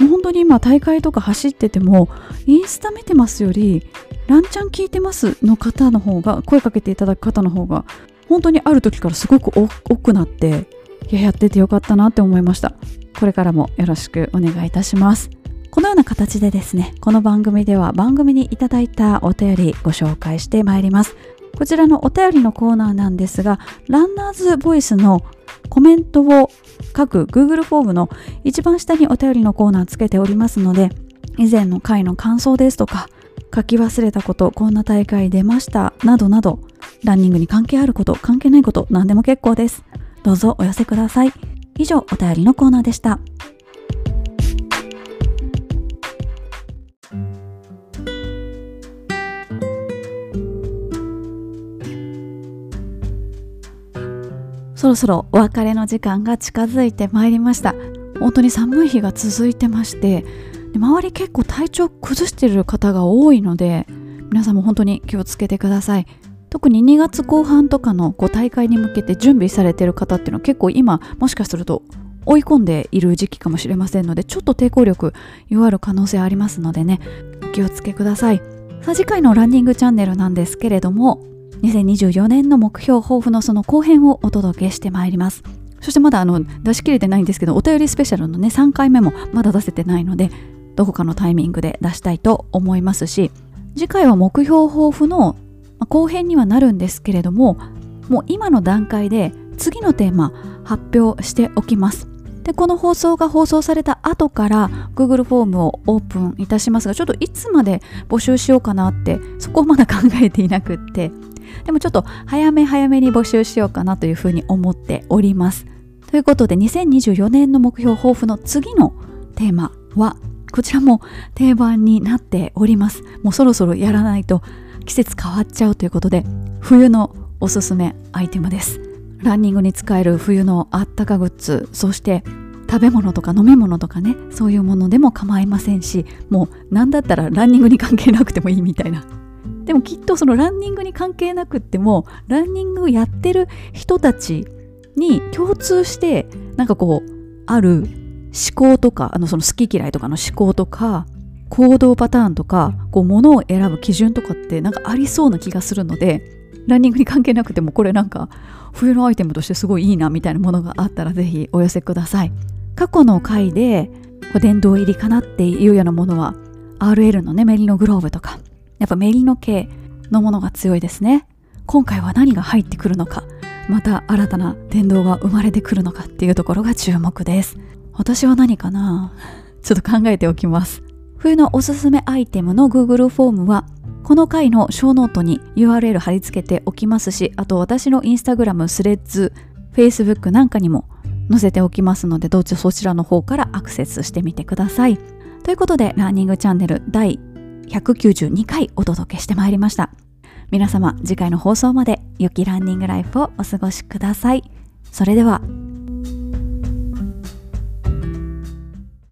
もう本当に今大会とか走っててもインスタ見てますよりランチャン聞いてますの方の方が声かけていただく方の方が本当にある時からすごく多くなっていややっててよかったなって思いました。これからもよろしくお願いいたします。このような形でですねこの番組では番組にいただいたお便りご紹介してまいります。こちらのお便りのコーナーなんですがランナーズボイスのコメントを書く Google フォームの一番下にお便りのコーナーつけておりますので以前の回の感想ですとか書き忘れたことこんな大会出ましたなどなどランニングに関係あること関係ないこと何でも結構です。どうぞお寄せください。以上お便りのコーナーでした。そろそろお別れの時間が近づいてまいりました。本当に寒い日が続いてまして周り結構体調崩してる方が多いので皆さんも本当に気をつけてください。特に2月後半とかのこう大会に向けて準備されてる方っていうのは結構今もしかすると追い込んでいる時期かもしれませんのでちょっと抵抗力弱る可能性ありますのでねお気をつけください。さあ次回のランニングチャンネルなんですけれども2024年の目標抱負のその後編をお届けしてまいります。そしてまだあの出し切れてないんですけどお便りスペシャルのね3回目もまだ出せてないのでどこかのタイミングで出したいと思いますし次回は目標抱負の後編にはなるんですけれどももう今の段階で次のテーマ発表しておきます。でこの放送が放送された後から Google フォームをオープンいたしますがちょっといつまで募集しようかなってそこをまだ考えていなくってでもちょっと早め早めに募集しようかなというふうに思っております。ということで2024年の目標抱負の次のテーマはこちらも定番になっております。もうそろそろやらないと季節変わっちゃうということで冬のおすすめアイテムです。ランニングに使える冬のあったかグッズそして食べ物とか飲み物とかねそういうものでも構いませんしもう何だったらランニングに関係なくてもいいみたいなでもきっとそのランニングに関係なくってもランニングをやってる人たちに共通してなんかこうある思考とかあのその好き嫌いとかの思考とか行動パターンとかこう物を選ぶ基準とかってなんかありそうな気がするのでランニングに関係なくてもこれなんか冬のアイテムとしてすごいいいなみたいなものがあったらぜひお寄せください。過去の回で殿堂入りかなっていうようなものは RL のねメリノグローブとかやっぱメリノ系のものが強いですね。今回は何が入ってくるのか。また新たな殿堂が生まれてくるのかっていうところが注目です。私は何かな？ちょっと考えておきます。冬のおすすめアイテムの Google フォームはこの回のショーノートに URL 貼り付けておきますしあと私のインスタグラムスレッズ Facebook なんかにも載せておきますのでどうぞそちらの方からアクセスしてみてください。ということでランニングチャンネル第192回お届けしてまいりました。皆様次回の放送まで良きランニングライフをお過ごしください。それでは。